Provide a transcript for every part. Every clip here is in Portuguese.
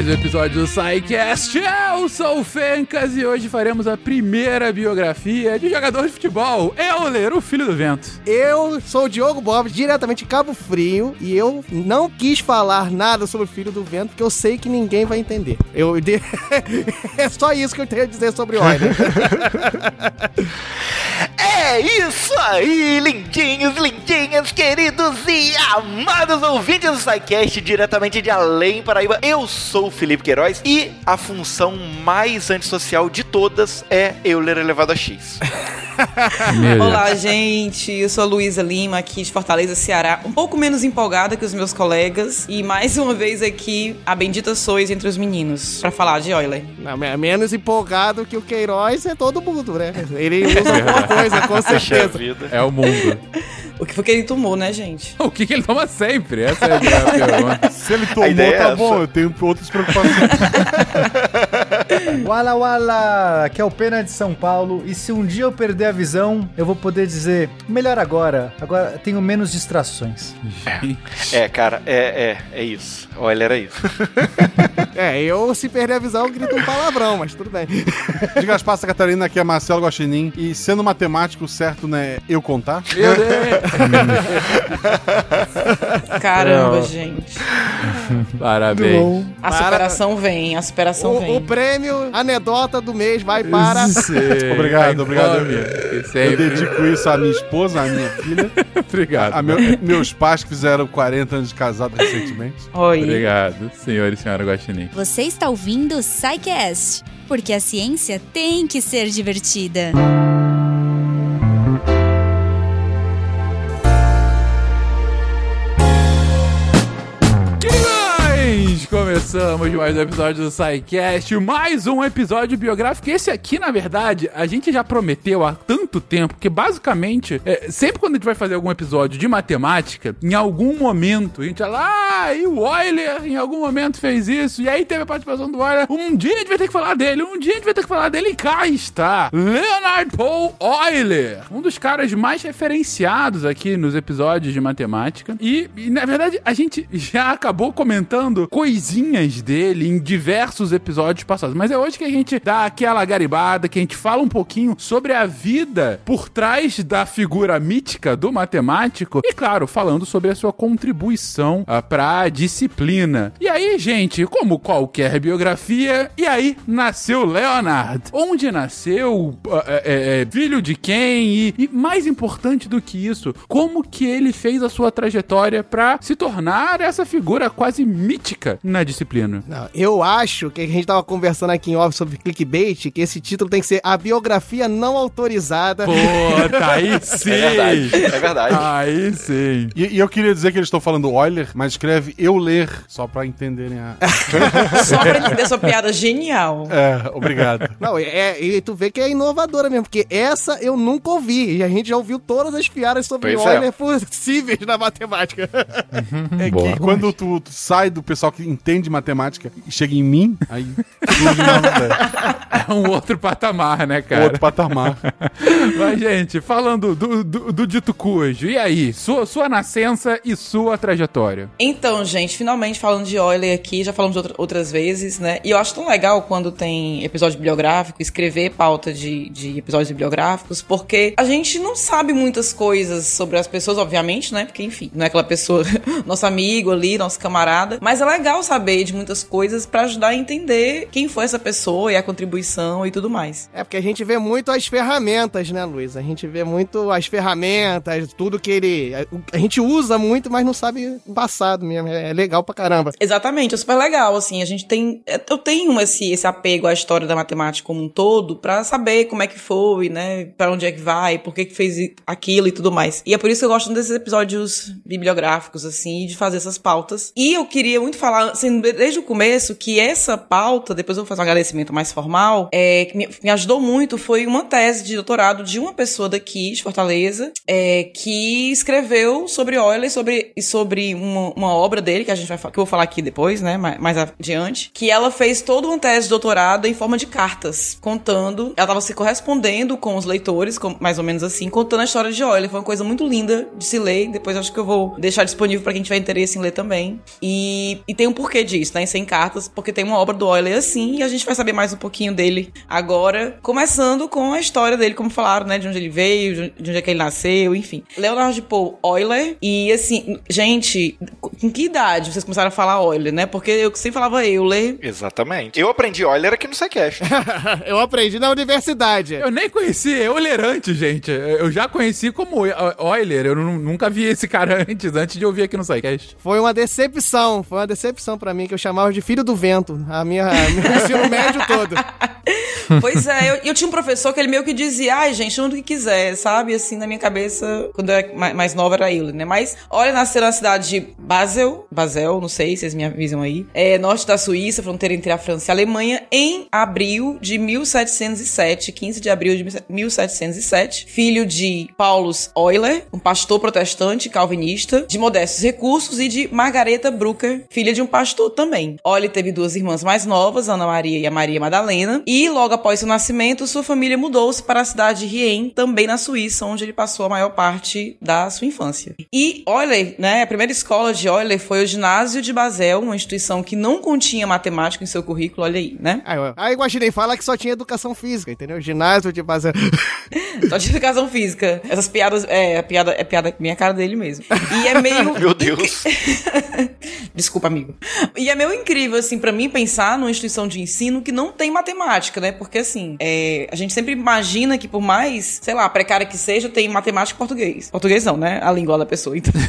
mais um episódio do SciCast. Eu sou o Fencas e hoje faremos a primeira biografia de jogador de futebol, Euler, o filho do vento. Eu sou o Diogo Bob, diretamente de Cabo Frio, e eu não quis falar nada sobre o Filho do Vento, porque eu sei que ninguém vai entender. Eu É só isso que eu tenho a dizer sobre o Euler. É isso aí, lindinhos, lindinhas, queridos e amados ouvintes do SciCast, diretamente de Além Paraíba. Eu sou o Felipe Queiroz e a função mais antissocial de todas é eu ler elevado a X. Olá, gente. Eu sou a Luísa Lima, aqui de Fortaleza, Ceará. Um pouco menos empolgada que os meus colegas. E mais uma vez aqui, a bendita sois entre os meninos, para falar de Euler. Não, menos empolgado que o Queiroz é todo mundo, né? Ele usa alguma coisa, com certeza. É o mundo. O que foi que ele tomou, né, gente? O que, que ele toma sempre? Essa é a pergunta. Se ele tomou, é tá essa. bom, eu tenho outras preocupações. Wala Wala, aqui é o Pena de São Paulo. E se um dia eu perder a visão, eu vou poder dizer: melhor agora, agora tenho menos distrações. É, cara, é, é, é isso. Olha, era isso. É, eu, se perder a visão, eu grito um palavrão, mas tudo bem. De Gaspar Santa Catarina, aqui é Marcelo Guaxinim. E sendo matemático, certo, né? Eu contar? Meu Deus. Caramba, Não. gente. Parabéns. A Para- superação vem, a superação O, o vem. prêmio, anedota do mês, vai para. Sim. Obrigado, obrigado. Come, que Eu dedico isso à minha esposa, à minha filha, Obrigado. a meu- meus pais que fizeram 40 anos de casado recentemente. Oi. Obrigado, senhor e senhora Guaxinim. Você está ouvindo o SciCast, porque a ciência tem que ser divertida. Queridos, começamos mais um episódio do SciCast, mais um episódio biográfico. Esse aqui, na verdade, a gente já prometeu há tanto tempo que, basicamente, é, sempre quando a gente vai fazer algum episódio de matemática, em algum momento, a gente fala, ah, e o Euler em algum momento fez isso, e aí teve a participação do Euler. Um dia a gente vai ter que falar dele, um dia a gente vai ter que falar dele, e cá está, Leonard Paul Euler, um dos caras mais referenciados aqui nos episódios de matemática. E, e, na verdade, a gente já acabou comentando coisinhas dele em diversos episódios passados. Mas é hoje que a gente dá aquela garibada, que a gente fala um pouquinho sobre a vida por trás da figura mítica do matemático. E, claro, falando sobre a sua contribuição ah, para a disciplina. E aí, gente, como qualquer biografia, e aí nasceu Leonard. Onde nasceu? Ah, é, é, filho de quem? E, e mais importante do que isso, como que ele fez a sua trajetória para se tornar essa figura quase mítica na disciplina? Não, eu acho que a gente tava conversando aqui em off sobre clickbait, que esse título tem que ser a biografia não autorizada. Puta, aí sim! É verdade, é verdade. Aí sim. E, e eu queria dizer que eles estão falando Euler, mas escreve eu ler, só pra entenderem a. Só pra entender sua piada genial. É, obrigado. Não, é, e tu vê que é inovadora mesmo, porque essa eu nunca ouvi. E a gente já ouviu todas as piadas sobre Pois é. Euler possíveis na matemática. É Boa. que quando tu, tu sai do pessoal que entende matemática e chega em mim, aí. É um outro patamar, né, cara? outro patamar. Mas, gente, falando do, do, do dito cujo, e aí? Sua, sua nascença e sua trajetória. Então, gente, finalmente falando de Euler aqui, já falamos outra- outras vezes, né? E eu acho tão legal quando tem episódio bibliográfico, escrever pauta de, de episódios bibliográficos, porque a gente não sabe muitas coisas sobre as pessoas, obviamente, né? Porque, enfim, não é aquela pessoa, nosso amigo ali, nosso camarada. Mas é legal saber de muitas coisas pra ajudar a entender quem foi essa pessoa e a contribuição e tudo mais. É porque a gente vê muito as ferramentas, né, Luiz? A gente vê muito as ferramentas, tudo que ele. A gente usa muito, mas não sabe o passado mesmo. É legal pra caramba. Exatamente, é super legal, assim, a gente tem, eu tenho esse, esse apego à história da matemática como um todo pra saber como é que foi, né, pra onde é que vai, por que que fez aquilo e tudo mais. E é por isso que eu gosto desses episódios bibliográficos, assim, de fazer essas pautas. E eu queria muito falar, assim, desde o começo, que essa pauta, depois eu vou fazer um agradecimento mais formal, é, que me, me ajudou muito, foi uma tese de doutorado de uma pessoa daqui, de Fortaleza, é, que escreveu sobre Euler sobre, e sobre uma, uma obra dele, que a gente vai que eu vou falar aqui depois, né, mais, mais adiante, que ela fez toda uma tese de doutorado em forma de cartas, contando, ela estava se correspondendo com os leitores, com- mais ou menos assim, contando a história de Euler. Foi uma coisa muito linda de se ler, depois acho que eu vou deixar disponível para quem tiver interesse em ler também. E, e tem um porquê disso. Isso, né? Em 100 cartas, porque tem uma obra do Euler assim, e a gente vai saber mais um pouquinho dele agora, começando com a história dele, como falaram, né? De onde ele veio, de onde é que ele nasceu, enfim. Leonardo de Paul Euler, e assim, gente, com que idade vocês começaram a falar Euler, né? Porque eu sempre falava Euler. Exatamente. Eu aprendi Euler aqui no SciCast. eu aprendi na universidade. Eu nem conheci Euler antes, gente. Eu já conheci como Euler. Eu nunca vi esse cara antes, antes de ouvir aqui no SciCast. Foi uma decepção. Foi uma decepção para mim, que eu chamava de filho do vento. A minha, a meu ensino médio todo. pois é, eu, eu, tinha um professor que ele meio que dizia, ai, gente, do que quiser, sabe? Assim, na minha cabeça, quando eu era mais nova era Euler, né? Mas, olha, nasceu na cidade de Basel, Basel, não sei, vocês me avisam aí, é norte da Suíça, fronteira entre a França e a Alemanha, em abril de 1707, 15 de abril de 1707, filho de Paulus Euler, um pastor protestante calvinista, de modestos recursos, e de Margareta Brucker, filha de um pastor também. Euler teve duas irmãs mais novas, Ana Maria e a Maria Madalena, e logo após seu nascimento, sua família mudou-se para a cidade de Rien, também na Suíça, onde ele passou a maior parte da sua infância. E Euler, né, a primeira escola de Euler foi o ginásio de Basel, uma instituição que não continha matemática em seu currículo, olha aí, né? Aí, aí Guaxinim fala que só tinha educação física, entendeu? Ginásio de Basel. só tinha educação física. Essas piadas, é, a piada, é piada minha cara dele mesmo. E é meio... Meu Deus. Desculpa, amigo. E é meio incrível, assim, para mim pensar numa instituição de ensino que não tem matemática, né? Porque, assim, é, a gente sempre imagina que por mais, sei lá, precária que seja, tem matemática e português. Português não, né? A língua da pessoa, então.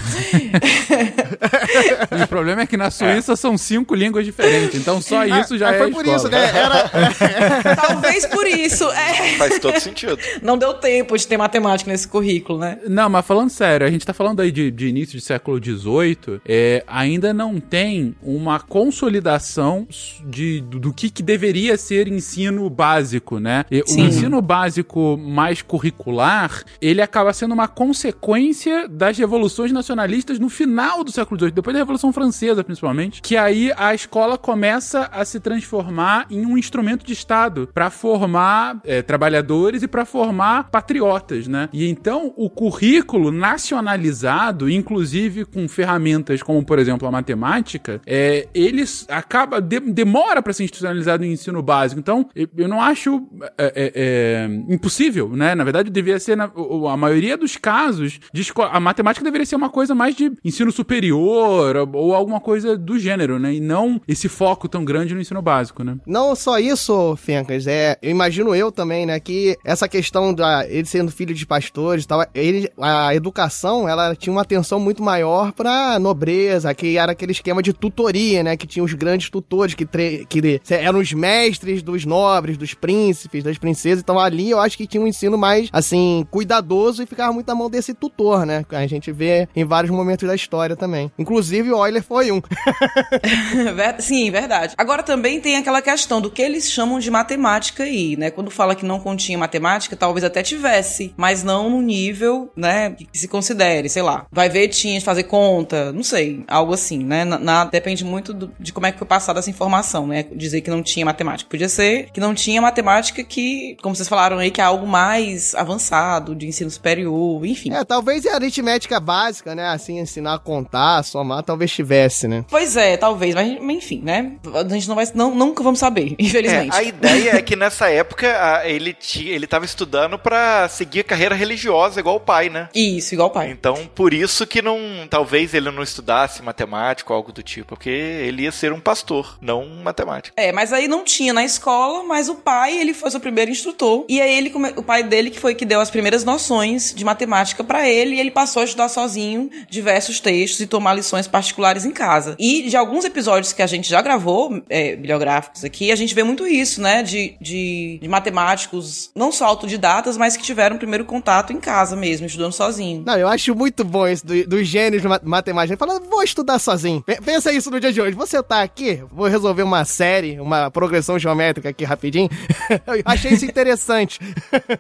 o problema é que na Suíça é. são cinco línguas diferentes, então só ah, isso já é. Foi por isso, né? Era... Talvez por isso. É. Faz todo sentido. Não deu tempo de ter matemática nesse currículo, né? Não, mas falando sério, a gente tá falando aí de, de início de século XVIII, é, ainda não tem uma consolidação de, do, que, que deveria ser ensino básico, né? O ensino básico mais curricular, ele acaba sendo uma consequência das revoluções nacionalistas no final do século XVIII, depois da Revolução Francesa, principalmente, que aí a escola começa a se transformar em um instrumento de Estado para formar é, trabalhadores e para formar patriotas, né? E então o currículo nacionalizado, inclusive com ferramentas como, por exemplo, a matemática, é, eles acaba de, demora para ser institucionalizado no ensino básico. Então, eu não acho é, é, é, impossível, né? Na verdade, deveria ser na, a maioria dos casos de a matemática deveria ser uma coisa mais de ensino superior ou alguma coisa do gênero, né? E não esse foco tão grande no ensino básico, né? Não só isso, Fencas, é, eu imagino eu também, né, que essa questão da ele sendo filho de pastores tal, ele, a educação, ela tinha uma atenção muito maior pra nobreza, que era aquele esquema de tutoria, né, que tinha os grandes tutores que, que eram os mestres dos nobres, dos príncipes, das princesas, então ali eu acho que tinha um ensino mais, assim, cuidadoso e ficava muito na mão desse tutor, né, a gente vê em vários momentos da história também. Inclusive o Euler foi um. Sim, verdade. Agora também tem aquela questão do que eles chamam de matemática aí, né? Quando fala que não continha matemática, talvez até tivesse, mas não no nível, né, que se considere, sei lá. Vai ver, tinha de fazer conta, não sei, algo assim, né? Na, na, depende muito do, de como é que foi passada essa informação, né? Dizer que não tinha matemática. Podia ser que não tinha matemática que, como vocês falaram aí, que é algo mais avançado, de ensino superior, enfim. É, talvez a aritmética básica, né? Assim, ensinar a contar, somar, talvez tivesse, né? Pois é, talvez, mas enfim, né? A gente não vai, não, nunca vamos saber, infelizmente. É, a ideia é que nessa época ele, tinha, ele tava estudando para seguir a carreira religiosa igual o pai, né? Isso, igual o pai. Então, por isso que não, talvez ele não estudasse matemática ou algo do tipo, porque ele ia ser um pastor, não um matemático. É, mas aí não tinha na escola, mas o pai, ele foi seu primeiro instrutor, e aí ele, o pai dele que foi que deu as primeiras noções de matemática para ele, e ele passou a estudar sozinho diversos textos e tomar lições particulares em casa. E de alguns episódios que a gente já gravou, é, bibliográficos aqui, a gente vê muito isso, né? De, de, de, matemáticos, não só autodidatas, mas que tiveram primeiro contato em casa mesmo, estudando sozinho. Não, eu acho muito bom isso dos do gênios de matemática. Falando, vou estudar sozinho. Pensa isso no dia de hoje. Você tá aqui, vou resolver uma série, uma progressão geométrica aqui rapidinho. achei isso interessante.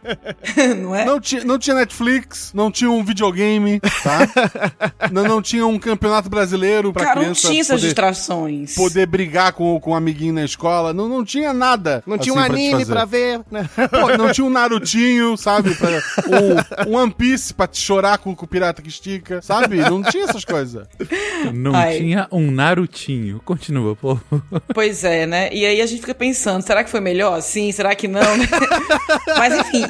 não é? Não, ti, não tinha Netflix, não tinha um videogame, tá? não, não tinha um campeonato brasileiro pra Cara, não criança tinha essas poder, distrações. poder brigar com, com um amiguinho na escola. Não, não tinha nada. Não tinha um assim, pra anime pra ver, né? Pô, não tinha um Narutinho, sabe? Pra, um, um One Piece pra te chorar com, com o pirata que estica, sabe? Não tinha essas coisas. Não Ai. tinha um Narutinho. Continua, pô. Pois é, né? E aí a gente fica pensando, será que foi melhor assim? Será que não? né? Mas enfim,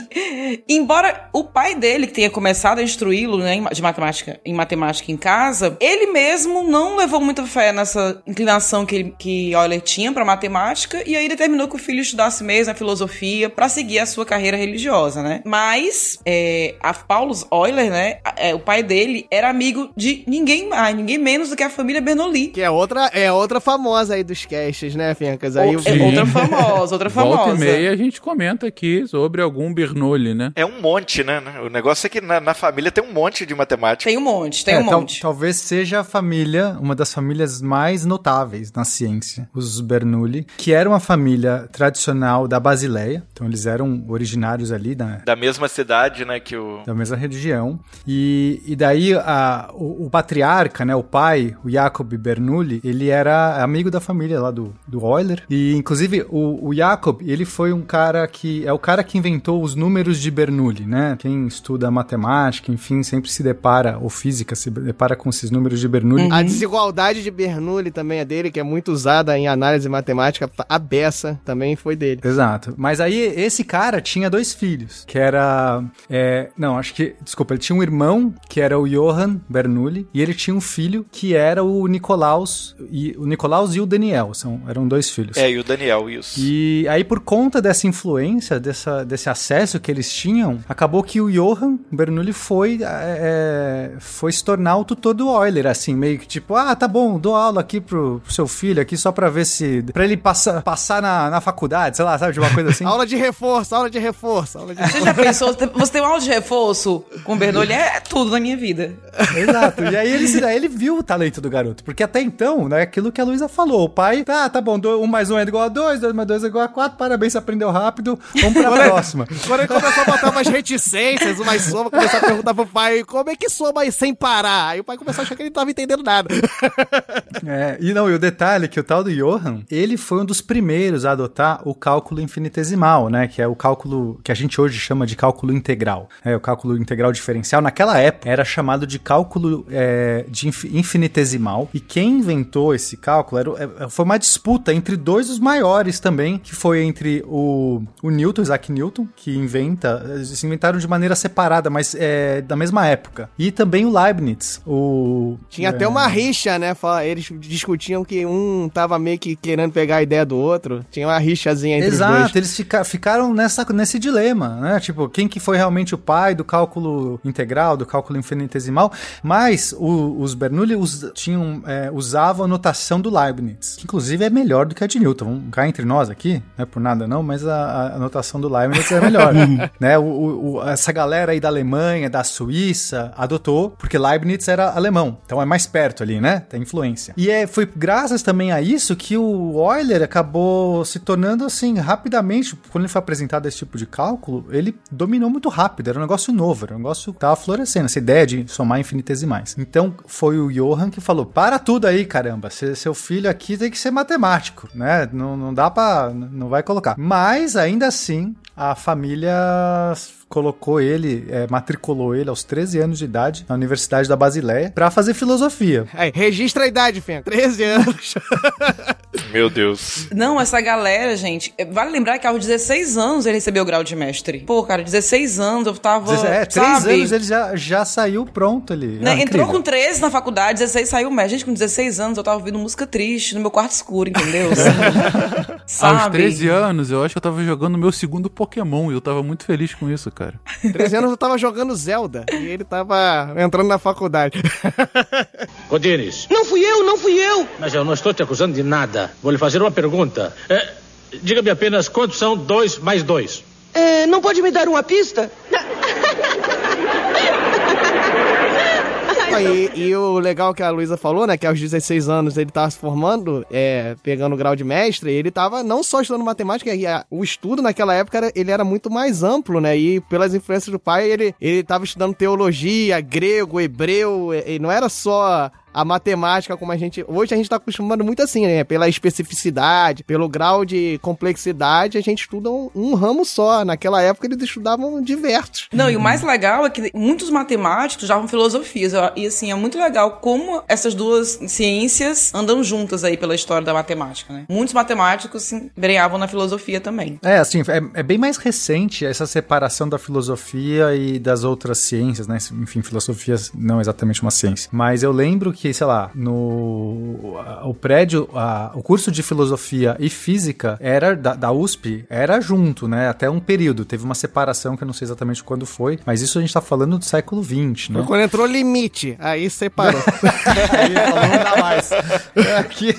embora o pai dele que tenha começado a instruí-lo, né, de matemática, em matemática em casa, ele mesmo não levou muita fé nessa inclinação que, ele, que Euler tinha pra matemática e aí determinou que o filho estudasse mesmo a filosofia pra seguir a sua carreira religiosa, né? Mas é, a Paulus Euler, né, é, o pai dele era amigo de ninguém mais, ninguém menos do que a família Bernoulli. Que é outra, é outra famosa aí dos casts, né, Fencas? Aí é outra famosa, outra famosa. Volta e meia a gente comenta aqui sobre algum Bernoulli, né? É um monte, né? O negócio é que na, na família tem um monte de matemática. Tem um monte, tem É, um tal- monte. talvez seja a família, uma das famílias mais notáveis na ciência, os Bernoulli, que era uma família tradicional da Basileia, então eles eram originários ali da, Da mesma cidade, né? Que o. da mesma religião. E, e daí a- o, o patriarca, né, o pai, o Jacob Bernoulli, ele era amigo da família lá do, do Euler. E inclusive o, o Jacob, ele foi um cara que é o cara que inventou os números de Bernoulli, né? Quem estuda matemática, enfim, sempre se depara ou física se depara com esses números de Bernoulli. A desigualdade de Bernoulli também é dele, que é muito usada em análise matemática. A beça também foi dele. Exato. Mas aí esse cara tinha dois filhos, que era. é, não, acho que. Desculpa, ele tinha um irmão que era o Johann Bernoulli, e ele tinha um filho que era o Nicolaus. E, o Nicolaus e o Daniel. São, eram dois filhos. É, e o Daniel, isso. E aí, por conta dessa influência, dessa, desse acesso que eles tinham, acabou que o Johann Bernoulli foi, é, foi se tornar o tutor do Euler, assim, meio que tipo, ah, tá bom, dou aula aqui pro, pro seu filho aqui só pra ver se. pra ele passar, passar na, na faculdade, sei lá, sabe, de uma coisa assim. Aula de reforço, aula de reforço, aula de Você já pensou, você tem um aula de reforço com o Bernoulli? É tudo na minha vida. Exato. E aí ele, aí ele viu o talento do garoto. Porque até então, né, aquilo que a Luísa falou. O pai, tá, tá bom, um mais um é igual a dois, dois mais dois é igual a quatro, parabéns, você aprendeu rápido, vamos pra próxima. Quando ele começou a botar umas reticências, umas somas, começou a perguntar pro pai como é que soma aí sem parar. Aí o pai começou a achar que ele não tava entendendo nada. É, e não, e o detalhe é que o tal do Johann, ele foi um dos primeiros a adotar o cálculo infinitesimal, né? Que é o cálculo que a gente hoje chama de cálculo integral. É, o cálculo integral diferencial, naquela época, era chamado de cálculo é, de infi- infinitesimal. E quem inventou esse cálculo era, o- é, foi uma disputa entre dois dos maiores também, que foi entre o, o Newton, Isaac Newton, que inventa, eles inventaram de maneira separada, mas é, da mesma época. E também o Leibniz, o... Tinha até uma rixa, né? Eles discutiam que um tava meio que querendo pegar a ideia do outro. Tinha uma rixazinha entre os Exato, dois. eles fica- ficaram nessa, nesse dilema, né? Tipo, quem que foi realmente o pai do cálculo integral, do cálculo infinitesimal? Mas o- os Bernoulli us- tinham, é, usavam a notação do Leibniz, que inclusive é melhor do que a de Newton. Vamos cá entre nós aqui, não é por nada não, mas a, a notação do Leibniz é melhor. né? O- o- essa galera aí da Alemanha, da Suíça, adotou, porque Leibniz era alemão, então é mais perto ali, né? Tem influência. E é, foi graças também a isso que o Euler acabou se tornando assim, rapidamente, quando ele foi apresentado esse tipo de cálculo, ele dominou muito rápido, era um negócio novo, era um negócio que tava florescendo, essa ideia de somar infinitesimais. Então foi o Johann que falou: para tudo aí, caramba, se- seu filho aqui tem que ser matemático, né? Não, não dá pra. não vai colocar. Mas ainda assim, a família colocou ele, é, matriculou ele aos 13 anos de idade na Universidade da Basileia pra fazer filosofia. Aí, registra a idade, Fê. 13 anos. Meu Deus. Não, essa galera, gente, é, vale lembrar que aos 16 anos ele recebeu o grau de mestre. Pô, cara, 16 anos eu tava. é, três sabe? anos ele já, já saiu pronto ali. Né, Ah, entrou incrível. com 13 na faculdade, 16 saiu mestre. Gente, com 16 anos eu tava ouvindo música triste no meu quarto escuro, entendeu? Sabe? Aos 13 anos, eu acho que eu tava jogando meu segundo Pokémon e eu tava muito feliz com isso, cara. 13 anos eu tava jogando Zelda e ele tava entrando na faculdade. Godines, Não fui eu, não fui eu. mas eu não estou te acusando de nada. Vou lhe fazer uma pergunta. É, Diga-me apenas quantos são dois mais dois. É, não pode me dar uma pista? e, e o legal que a Luísa falou, né? Que aos 16 anos ele tava se formando, é, pegando o grau de mestre, ele tava não só estudando matemática, e a- o estudo naquela época era- ele era muito mais amplo, né? E pelas influências do pai, ele, ele tava estudando teologia, grego, hebreu, e, e não era só a matemática como a gente. Hoje a gente tá acostumando muito assim, né? Pela especificidade, pelo grau de complexidade, a gente estuda um, um ramo só. Naquela época eles estudavam diversos. Não, e o mais legal é que muitos matemáticos usavam filosofias. E assim, é muito legal como essas duas ciências andam juntas aí pela história da matemática, né? Muitos matemáticos se embrenhavam na filosofia também. É, assim, é, é bem mais recente essa separação da filosofia e das outras ciências, né? Enfim, filosofia não é exatamente uma ciência. Mas eu lembro que, sei lá, no o prédio, a, o curso de filosofia e física era da, da, USP, era junto, né? Até um período. Teve uma separação que eu não sei exatamente quando foi, mas isso a gente tá falando do século XX, né? Foi quando entrou limite, aí separou. aí não dá mais. Aqui.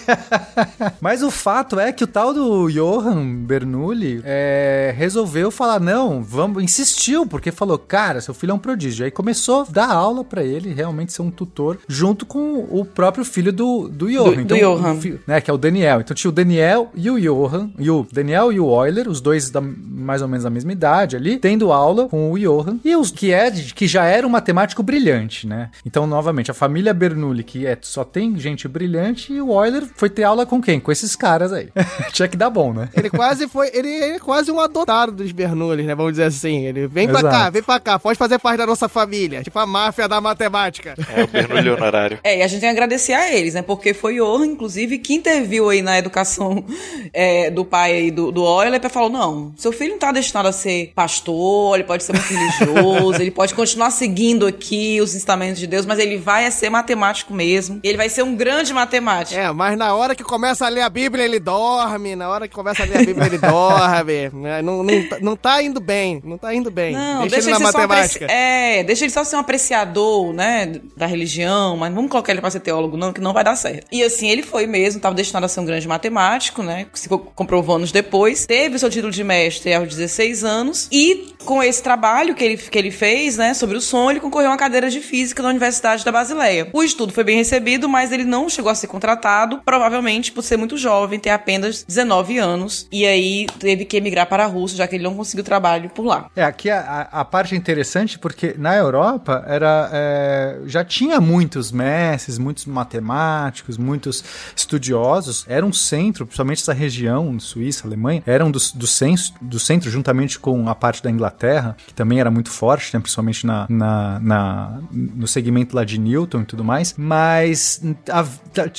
mas o fato é que o tal do Johann Bernoulli é, resolveu falar, não, vamos, insistiu, porque falou, cara, seu filho é um prodígio. Aí começou a dar aula para ele realmente ser um tutor junto com o próprio filho do, do Johan. Do, então, do Johan. Filho, né, que é o Daniel. Então tinha o Daniel e o Johan, e o Daniel e o Euler, os dois da, mais ou menos da mesma idade ali, tendo aula com o Johan, e os que é que já era um matemático brilhante, né? Então, novamente, a família Bernoulli, que é, só tem gente brilhante, e o Euler foi ter aula com quem? Com esses caras aí. Tinha que dar bom, né? Ele quase foi, ele, ele é quase um adotado dos Bernoulli, né? Vamos dizer assim. Ele vem Exato. pra cá, vem pra cá, pode fazer parte da nossa família. Tipo a máfia da matemática. É, o Bernoulli honorário. É, e a gente tem que agradecer a eles, né? Porque foi Johan, inclusive, que interviu aí na educação é, do pai aí do, do Euler pra falar, não, seu filho não tá destinado a ser pastor, ele pode ser muito religioso, ele pode continuar seguindo aqui os ensinamentos de Deus, mas ele vai ser matemático mesmo. Ele vai ser um grande matemático. É, mas na hora que começa a ler a Bíblia, ele dorme, na hora que começa a ler a Bíblia, ele dorme. Né? Não, não, não tá indo bem, não tá indo bem. Não, deixa, deixa ele na matemática. É, deixa ele só ser um apreciador, né, da religião, mas vamos colocar ele pra ser teólogo não, que não vai dar certo. E assim, ele foi mesmo, tava destinado a ser um grande matemático, né, se comprovou anos depois, teve seu título de mestre aos 16 anos, e com esse trabalho que ele, que ele fez, né, sobre o som, ele concorreu a uma cadeira de física na Universidade da Basileia. O estudo foi bem recebido, mas ele não chegou a ser contratado, provavelmente por ser muito jovem, ter apenas 19 anos, e aí teve que emigrar para a Rússia, já que ele não conseguiu trabalho por lá. É, aqui a, a parte interessante, porque na Europa era, é, já tinha muitos mestres, muitos matemáticos, muitos estudiosos, era um centro, principalmente essa região, Suíça, Alemanha, era um dos, dos centros, do centro, juntamente com a parte da Inglaterra, que também era muito forte, né, principalmente na, na, na, no segmento lá de Newton e tudo mais, mas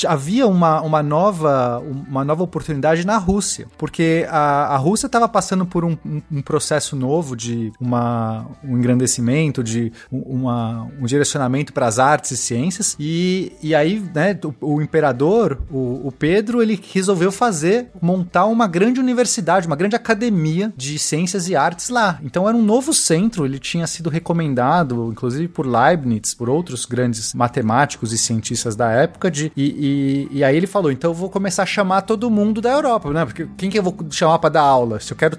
havia uma, uma, nova, uma nova oportunidade na Rússia, porque a, a Rússia estava passando por um, um, um, processo novo de uma, um engrandecimento, de uma, um direcionamento para as artes e ciências, e, e aí né, o, o imperador, o, o Pedro, ele resolveu fazer, montar uma grande universidade, uma grande academia de ciências e artes lá. Então era um novo centro, ele tinha sido recomendado, inclusive por Leibniz, por outros grandes matemáticos e cientistas da época, de, e, e, e aí ele falou: então eu vou começar a chamar todo mundo da Europa, né? Porque quem que eu vou chamar para dar aula? Se eu quero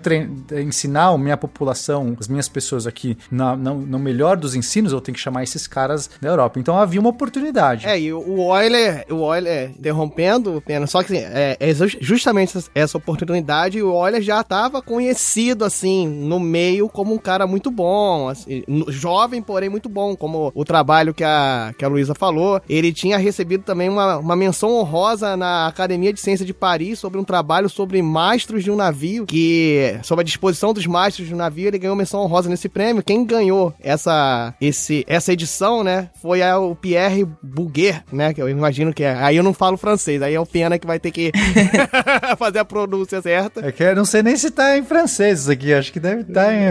ensinar a minha população, as minhas pessoas aqui, na, na, no melhor dos ensinos, eu tenho que chamar esses caras da Europa. Então havia uma oportunidade. É, e o Euler, o Euler interrompendo, pena, só que assim, é, é justamente essa oportunidade, o Euler já estava conhecido, assim, no meio como um cara muito bom, assim, jovem, porém muito bom, como o trabalho que a, que a Luísa falou. Ele tinha recebido também uma, uma menção honrosa na Academia de Ciência de Paris sobre um trabalho sobre mastros de um navio, que, sobre a disposição dos mastros de um navio, ele ganhou menção honrosa nesse prêmio. Quem ganhou essa, esse, essa edição, né, foi a, o Pierre Bouguer, né, que eu imagino que é. Aí eu não falo francês, aí é o Pena que vai ter que fazer a pronúncia certa. É que eu não sei nem se tá em francês isso aqui, acho que deve estar tá em...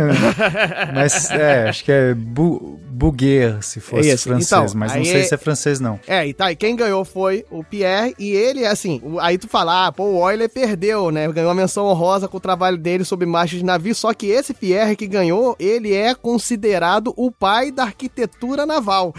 Mas, é, acho que é bu Bouguer, se fosse isso. francês, então, mas não sei é... se é francês, não. É, e tá, e quem ganhou foi o Pierre, e ele, assim, aí tu fala, ah, pô, o Euler perdeu, né, ganhou a menção honrosa com o trabalho dele sobre marchas de navio, só que esse Pierre que ganhou, ele é considerado o pai da arquitetura naval.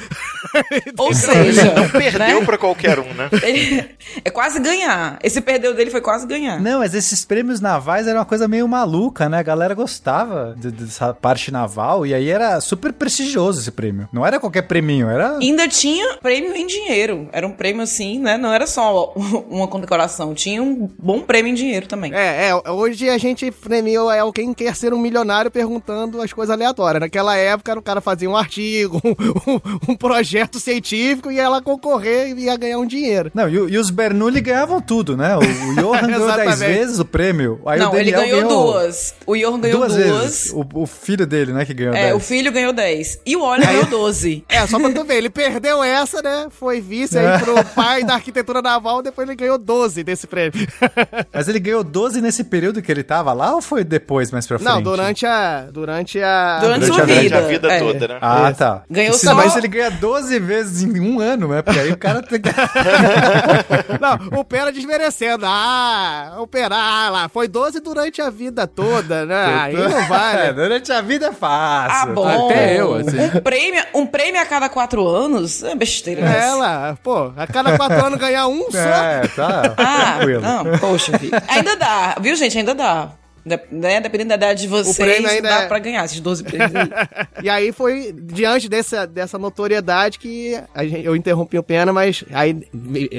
Ou seja, não perdeu né? pra qualquer um, né? é quase ganhar. Esse perdeu dele foi quase ganhar. Não, mas esses prêmios navais era uma coisa meio maluca, né? A galera gostava dessa parte naval e aí era super prestigioso esse prêmio. Não era qualquer prêmio, era. Ainda tinha prêmio em dinheiro. Era um prêmio assim, né? Não era só uma condecoração. Tinha um bom prêmio em dinheiro também. É, é, hoje a gente premiou é, quem quer ser um milionário perguntando as coisas aleatórias. Naquela época, o cara fazia um artigo, um, um projeto científico e ela concorrer e ia ganhar um dinheiro. Não, e, e os Bernoulli ganhavam tudo, né? O, o Johan ganhou 10 Exatamente. vezes o prêmio. Aí não, o ele Daniel ganhou duas. O Johan ganhou duas, duas. vezes. O, o filho dele, né, que ganhou É, 10. o filho ganhou 10. E o Oliver ganhou 12. É, só pra tu ver, ele perdeu essa, né? Foi vice aí pro pai da arquitetura naval, depois ele ganhou 12 desse prêmio. Mas ele ganhou 12 nesse período que ele tava lá ou foi depois, mais pra frente? Não, durante a. Durante a. Durante Durante a vida. vida. a vida é. toda, né? Ah, tá. Ganhou Se- só- Mas ele ganha 12 vezes em um ano, né? Porque aí o cara. Não, o Pera desmerecendo. Ah, o Pera, ah, lá, foi 12 durante a vida toda, né? Aí não É, vale. durante a vida é fácil. Ah, bom. Até eu, assim. Um prêmio, um prêmio a cada quatro anos é besteira. É, lá, pô, a cada quatro anos ganhar um só. É, tá. Ah, tranquilo. não, poxa, vi- ainda dá, viu, gente? Ainda dá. Né? Dependendo da idade de vocês, ainda dá é- pra ganhar esses 12 prêmios aí. E aí foi diante dessa, dessa notoriedade que gente- eu interrompi o Pena, mas aí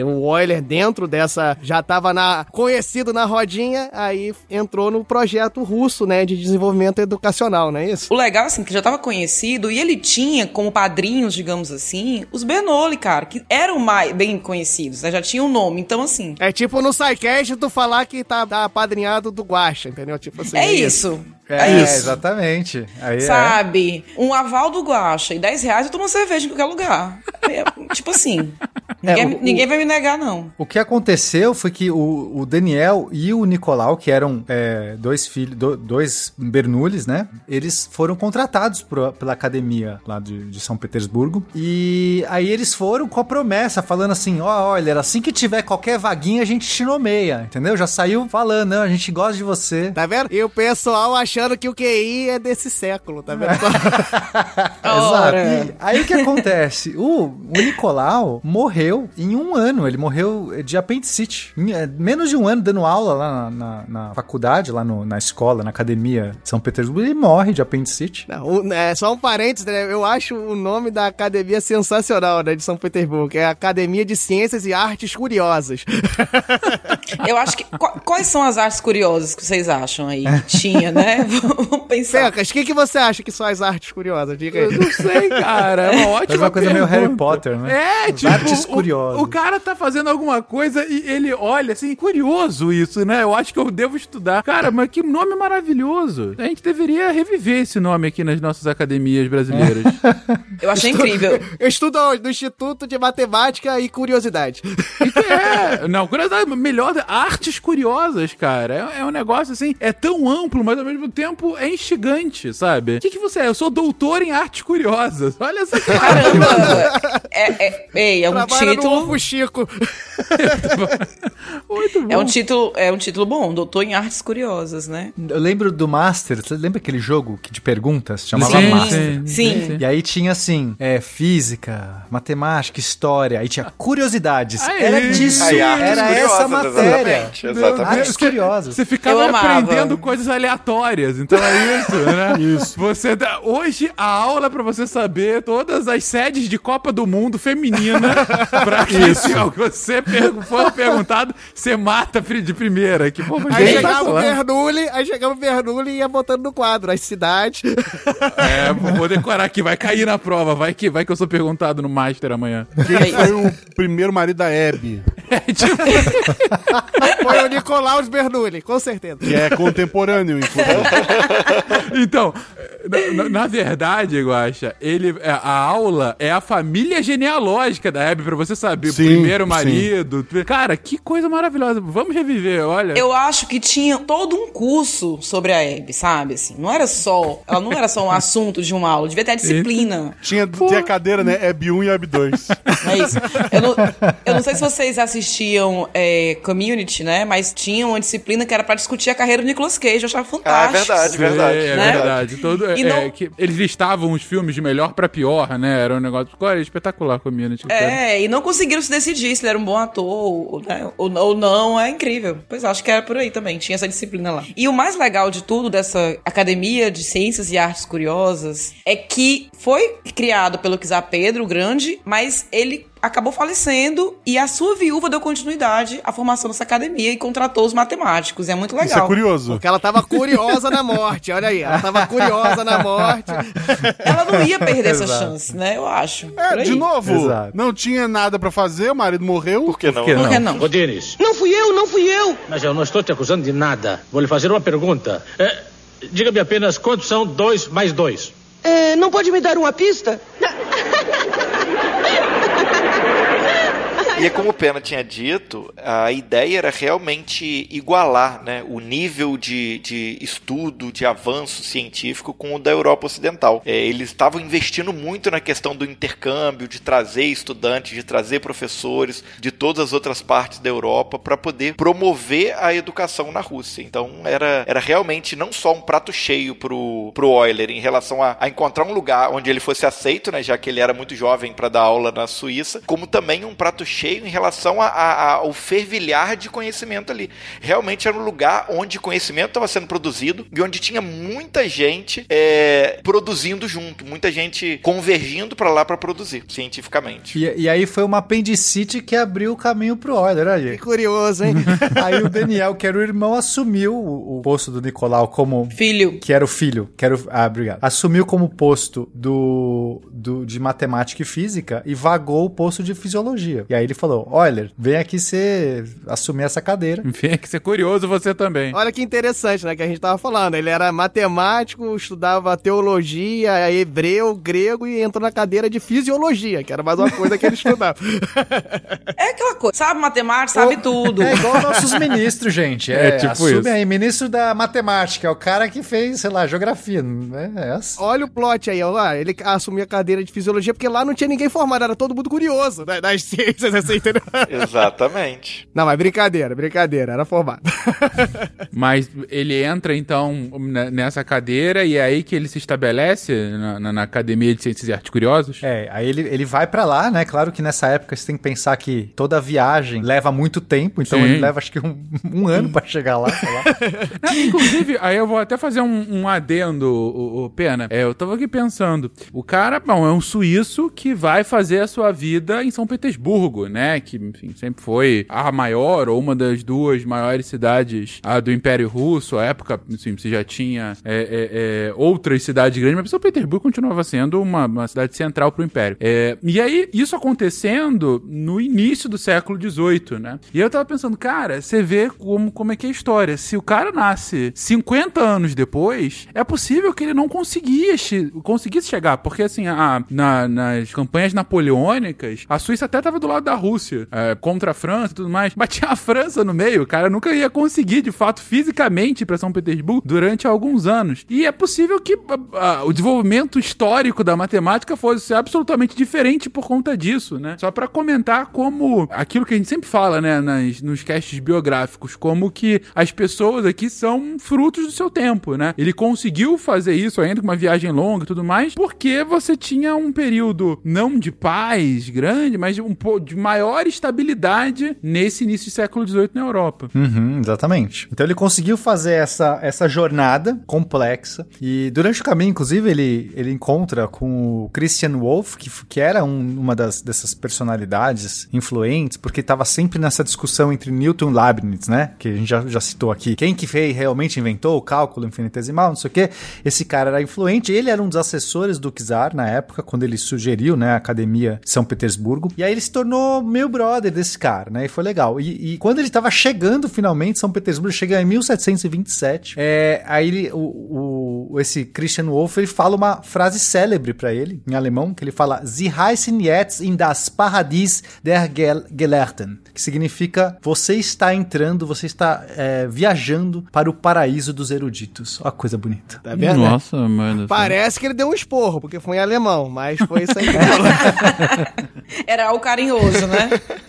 o Euler dentro dessa já tava na, conhecido na rodinha, aí entrou no projeto russo, né, de desenvolvimento educacional, não é isso? O legal, assim, que já tava conhecido e ele tinha como padrinhos, digamos assim, os Bernoulli, cara, que eram mais, bem conhecidos, né? Já tinham um nome. Então, assim, É tipo no SciCast tu falar que tá, tá apadrinhado do Guaxa, entendeu? Tipo assim. é isso. É, É, isso. exatamente. Aí é. Sabe? Um aval do Guacha e 10 reais eu tomo uma cerveja em qualquer lugar. É, tipo assim. É, Ninguém, o- ninguém vai me negar, não. O que aconteceu foi que o, o Daniel e o Nicolau, que eram é, dois filhos, do- dois Bernoullis, né? Eles foram contratados pro- pela academia lá de, de São Petersburgo. E aí eles foram com a promessa, falando assim: ó, olha, assim que tiver qualquer vaguinha, a gente te nomeia, entendeu? Já saiu falando, não, a gente gosta de você. Tá vendo? E o pessoal achando que o QI é desse século, tá vendo? Exato. E aí o que acontece? O, o Nicolau morreu em um ano. Ele morreu de apendicite. Em, é, menos de um ano dando aula lá na, na- na faculdade, lá no- na escola, na academia de São Petersburgo. Ele morre de apendicite. Não, o- é, só um parênteses, né? Eu acho o nome da academia sensacional, né? De São Petersburgo. que É a Academia de Ciências e Artes Curiosas. Eu acho que. qu- quais são as artes curiosas que vocês acham aí? Que tinha, né? Vamos pensar. Fecas, o que, que você acha que são as artes curiosas? Diga aí. Eu não sei, cara. É uma ótima Faz uma coisa meio pergunta. Harry Potter, né? É, As tipo, artes o- curiosas. O, cara tá fazendo alguma coisa e ele olha assim, curioso isso, né? Eu acho que eu devo estudar. Cara, mas que nome maravilhoso. A gente deveria reviver esse nome aqui nas nossas academias brasileiras. Eu achei incrível. Eu estudo onde? no Instituto de Matemática e Curiosidade. é, não, curiosidade, melhor, artes curiosas, cara. É, é um negócio assim, é tão amplo, mas ao mesmo tempo é instigante, sabe? O que, que você é? Eu sou doutor em artes curiosas. Olha essa cara. Caramba! É, é, ei, é um Trabalha no título. Ovo Chico. Muito bom. É um título, é um título bom, doutor em artes curiosas, né? Eu lembro do Master. Você lembra aquele jogo que- de perguntas? Chamava Sim, Master. sim, Sim. E aí tinha assim, é, física, matemática, história, aí tinha curiosidades. Aí, era disso, Aí, era essa matéria. exatamente, exatamente. Artes curiosas. Você ficava aprendendo coisas aleatórias. Então é isso, né? isso. Você dá- hoje a aula é pra você saber todas as sedes de Copa do Mundo feminina pra que se você per- for perguntado, você mata de primeira. Que pô, mas Aí chegava o Bernoulli, aí chegava o Bernoulli e ia botando no quadro as cidades. É, vou decorar aqui, vai cair na prova, vai que, vai que eu sou perguntado no Master amanhã. Quem foi o primeiro marido da Hebe? É, tipo, Foi o Nicolaus Bernoulli, com certeza. Que é contemporâneo, inclusive. então, na, na- verdade, Guaxa, ele, é, a aula é a família genealógica da Hebe, pra você saber. Sim, primeiro sim. marido. Cara, que coisa maravilhosa. Vamos reviver, olha. Eu acho que tinha todo um curso sobre a Hebe, sabe? Assim, não era só. Ela não era só um assunto de uma aula, devia ter a disciplina. Tinha, tinha cadeira, né? Hebe 1 e Hebe 2. É isso. Eu não, eu não sei se vocês assistiram existiam é, community, né? Mas tinha uma disciplina que era pra discutir a carreira do Nicolas Cage. Eu achava Ah, é fantástico. verdade, verdade. É, é né? verdade. Todo, é, não- é, que eles listavam os filmes de melhor pra pior, né? Era um negócio. Olha, espetacular community. cara. É, e não conseguiram se decidir se ele era um bom ator ou, né, ou, ou não, é incrível. Pois acho que era por aí também, tinha essa disciplina lá. E o mais legal de tudo dessa Academia de Ciências e Artes Curiosas é que foi criado pelo Kizar Pedro o Grande, mas ele acabou falecendo e a sua viúva deu continuidade à formação dessa academia e contratou os matemáticos. É muito legal. Isso é curioso. Porque ela tava curiosa na morte, olha aí. Ela tava curiosa na morte. Ela não ia perder essa chance, né? Eu acho. É, Por de novo, Exato. não tinha nada pra fazer, o marido morreu. Por que não? que Por que não? Ô, Denis, Não fui eu, não fui eu. mas eu não estou te acusando de nada. Vou lhe fazer uma pergunta. É, Diga-me apenas quantos são dois mais dois. É, não pode me dar uma pista? E é como o Pena tinha dito, a ideia era realmente igualar né, o nível de, de estudo, de avanço científico com o da Europa Ocidental. É, eles estavam investindo muito na questão do intercâmbio, de trazer estudantes, de trazer professores de todas as outras partes da Europa para poder promover a educação na Rússia. Então era, era realmente não só um prato cheio pro, pro Euler em relação a, a encontrar um lugar onde ele fosse aceito, né, já que ele era muito jovem para dar aula na Suíça, como também um prato cheio em relação a- a- ao fervilhar de conhecimento ali. Realmente era um lugar onde conhecimento estava sendo produzido e onde tinha muita gente é, produzindo junto, muita gente convergindo para lá para produzir cientificamente. E, e aí foi uma apendicite que abriu o caminho pro Euler, olha Que aí. curioso, hein? Aí o Daniel, que era o irmão, assumiu o, o posto do Nicolau como Filho. que era o filho, que era o, ah, obrigado. Assumiu como posto do, do de matemática e física e vagou o posto de fisiologia. E aí ele falou: Euler, vem aqui você assumir essa cadeira. É que ser curioso você também. Olha que interessante, né? Que a gente tava falando. Ele era matemático, estudava teologia, hebreu, grego e entrou na cadeira de fisiologia, que era mais uma coisa que ele estudava. É aquela coisa. Sabe matemática, sabe tudo. É igual nossos ministros, gente. É, É, tipo assume isso. aí, ministro da matemática, é o cara que fez, sei lá, geografia. É, é assim. Olha o plot aí, ó. Ele assumiu a cadeira de fisiologia porque lá não tinha ninguém formado, era todo mundo curioso né, das ciências, assim, entendeu? Exatamente. Não, mas brincadeira, brincadeira, era formado. Mas ele entra, então, ne- nessa cadeira e é aí que ele se estabelece na, na- na Academia de Ciências e Artes Curiosas. É, aí ele, ele vai pra lá, né? Claro que nessa época você tem que pensar que toda viagem leva muito tempo, então Sim. ele leva acho que um, um ano pra chegar lá, sei lá. Não, inclusive, aí eu vou até fazer um, um adendo, o, Pena. É, eu tava aqui pensando, o cara, bom, é um suíço que vai fazer a sua vida em São Petersburgo, né? Que, enfim, sempre foi a maior ou uma das duas maiores cidades ah, do Império Russo. À época, assim, você já tinha é, é, é, outras cidades grandes, mas São Petersburgo continuava sendo uma, uma cidade central pro Império. É, e aí, isso acontecendo no início do século XVIII, né? E eu tava pensando, cara, você vê como, como é que é a história. Se o cara nasce 50 anos depois, é possível que ele não conseguia che- conseguisse chegar, porque assim, a, na- nas campanhas napoleônicas, a Suíça até tava do lado da Rússia, é, contra a França e tudo mais, mas tinha a França no meio, o cara nunca ia conseguir, de fato, fisicamente pra São Petersburgo durante alguns anos. E é possível que a- a- o desenvolvimento histórico da matemática fosse absolutamente diferente por conta disso, né? Só pra comentar como aquilo que a gente sempre fala, né, nas, nos casts biográficos, como que as pessoas aqui são frutos do seu tempo, né? Ele conseguiu fazer isso ainda com uma viagem longa e tudo mais, porque você tinha um período não de paz grande, mas de um pouco de maior estabilidade nesse início do século XVIII na Europa. Uhum, exatamente. Então ele conseguiu fazer essa, essa jornada complexa e durante o caminho, inclusive, ele, ele encontra com o Christian Wolff, que, que era um- uma das, dessas personalidades influentes, porque estava sempre nessa discussão entre Newton e Leibniz, né? Que a gente já, já citou aqui. Quem que fez, realmente inventou o cálculo infinitesimal, não sei o quê. Esse cara era influente, ele era um dos assessores do Czar na época, quando ele sugeriu, né, a Academia de São Petersburgo. E aí ele se tornou meu brother desse cara, né? E foi legal. E, e quando ele tava chegando finalmente, São Petersburgo chega em 1727. É, aí ele, o, o- esse Christian Wolff, ele fala uma frase célebre pra ele, em alemão, que ele fala Sie heißen jetzt in das Paradies der Gel Gelehrten, que significa você está entrando, você está é, viajando para o paraíso dos eruditos. Ó, coisa bonita. Tá vendo? Nossa, mano. Parece que ele deu um esporro, porque foi em alemão, mas foi isso aí que. Era algo carinhoso, né?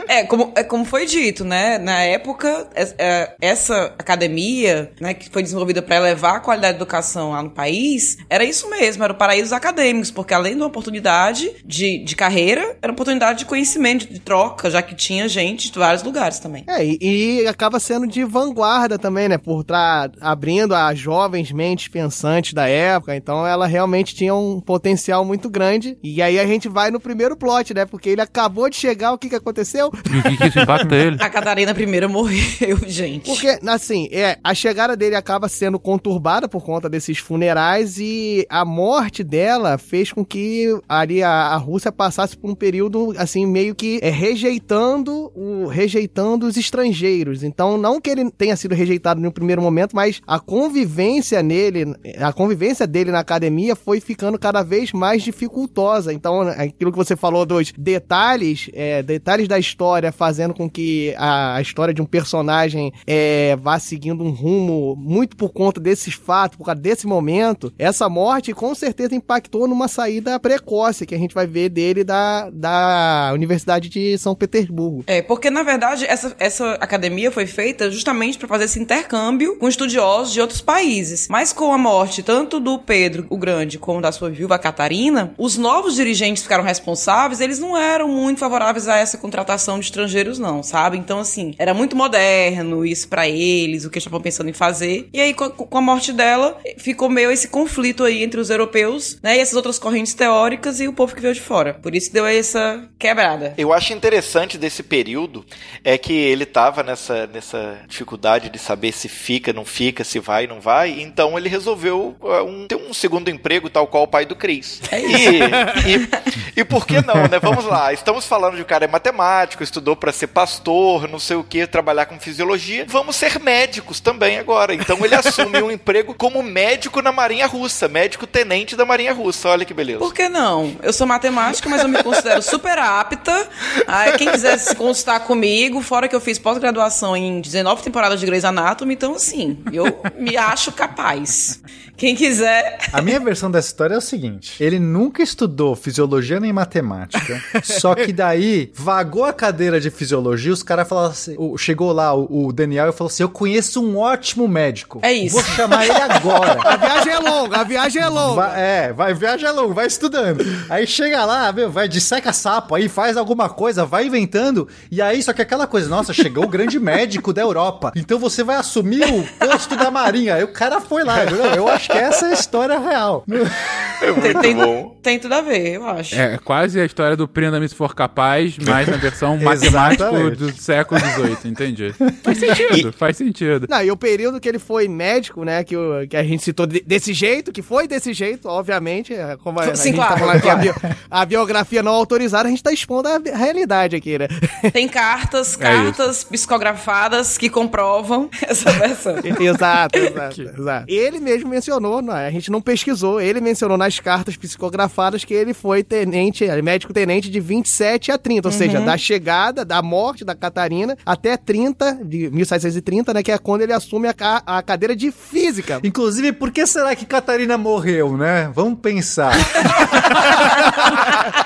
É, como, é como foi dito, né? Na época, es- é, essa academia, né, que foi desenvolvida para elevar a qualidade da educação lá no país, era isso mesmo, era o paraíso dos acadêmicos, porque além de uma oportunidade de, de carreira, era uma oportunidade de conhecimento, de troca, já que tinha gente de vários lugares também. É, e, e acaba sendo de vanguarda também, né? Por estar abrindo a jovens mentes pensantes da época. Então ela realmente tinha um potencial muito grande. E aí a gente vai no primeiro plot, né? Porque ele acabou de chegar, o que, que aconteceu? E o que, que isso impacta ele? A Catarina I morreu, gente. Porque, assim, é, a chegada dele acaba sendo conturbada por conta desses funerais e a morte dela fez com que ali a, a Rússia passasse por um período, assim, meio que é, rejeitando, o, rejeitando os estrangeiros. Então, não que ele tenha sido rejeitado no primeiro momento, mas a convivência nele, a convivência dele na academia foi ficando cada vez mais dificultosa. Então, aquilo que você falou dos detalhes, é, detalhes da história fazendo com que a, a história de um personagem é, vá seguindo um rumo muito por conta desses fatos, por causa desse momento, essa morte com certeza impactou numa saída precoce que a gente vai ver dele da, da Universidade de São Petersburgo. É, porque na verdade essa, essa academia foi feita justamente para fazer esse intercâmbio com estudiosos de outros países. Mas com a morte tanto do Pedro o Grande como da sua viúva Catarina, os novos dirigentes ficaram responsáveis, eles não eram muito favoráveis a essa contratação de estrangeiros não, sabe? Então assim, era muito moderno isso para eles, o que eles estavam pensando em fazer. E aí com a, com a morte dela, ficou meio esse conflito aí entre os europeus, né, e essas outras correntes teóricas e o povo que veio de fora. Por isso deu essa quebrada. Eu acho interessante desse período é que ele tava nessa, nessa dificuldade de saber se fica, não fica, se vai, não vai. Então ele resolveu uh, um- ter um segundo emprego, tal qual o pai do Chris. É E, e, e por que não, né? Vamos lá. Estamos falando de um cara matemático, estudou para ser pastor, não sei o que, trabalhar com fisiologia. Vamos ser médicos também agora. Então ele assume um emprego como médico na Marinha Russa, médico tenente da Marinha Russa. Olha que beleza. Por que não? Eu sou matemática, mas eu me considero super apta. Aí quem quiser se consultar comigo, fora que eu fiz pós-graduação em 19 temporadas de Grey's Anatomy, então assim, eu me acho capaz. Quem quiser. A minha versão dessa história é o seguinte: ele nunca estudou fisiologia nem matemática. só que daí vagou a cadeira de fisiologia, os caras falaram assim: o- chegou lá o, o Daniel e falou assim: Eu conheço um ótimo médico. É isso. Vou chamar ele agora. A viagem é longa, a viagem é longa. Vai, é, vai, viaja longo, vai estudando. Aí chega lá, meu, vai disseca sapo, aí faz alguma coisa, vai inventando. E aí, só que aquela coisa, nossa, chegou o grande médico da Europa. Então você vai assumir o posto da Marinha. Aí o cara foi lá. Eu, eu acho que essa é a história real. É muito tem, bom. tem tudo a ver, eu acho. É quase a história do Prenda-me se for capaz, mas na versão matemático Exatamente. do século XVIII, entendi. Faz sentido, faz sentido. Não, e o período que ele foi médico, né, que, o- que a gente citou de- desse jeito, que foi desse jeito, obviamente, é, como a, a Sim, gente claro, tá falando que a, bio- a biografia não autorizada, a gente tá expondo a, a realidade aqui, né? Tem cartas, É cartas psicografadas que comprovam essa versão. exato, exato, exato. Ele mesmo mencionou, não, é, a gente não pesquisou, ele mencionou nas cartas psicografadas que ele foi tenente, é, médico tenente de 27 a 30, ou seja, da chegada, da morte da Catarina até 30, de 1730, né, que é quando ele assume a, a cadeira de física. Inclusive, por que será que Catarina morreu, né? Vamos pensar.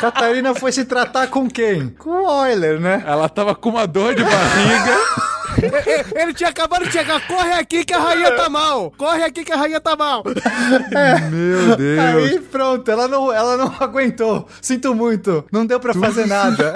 Catarina foi se tratar com quem? Com Euler, né? Ela tava com uma dor de barriga. Ele tinha acabado de chegar, corre aqui que a rainha tá mal! Corre aqui que a rainha tá mal! Meu Deus. Aí pronto, ela não, ela não aguentou. Sinto muito. Não deu pra fazer nada.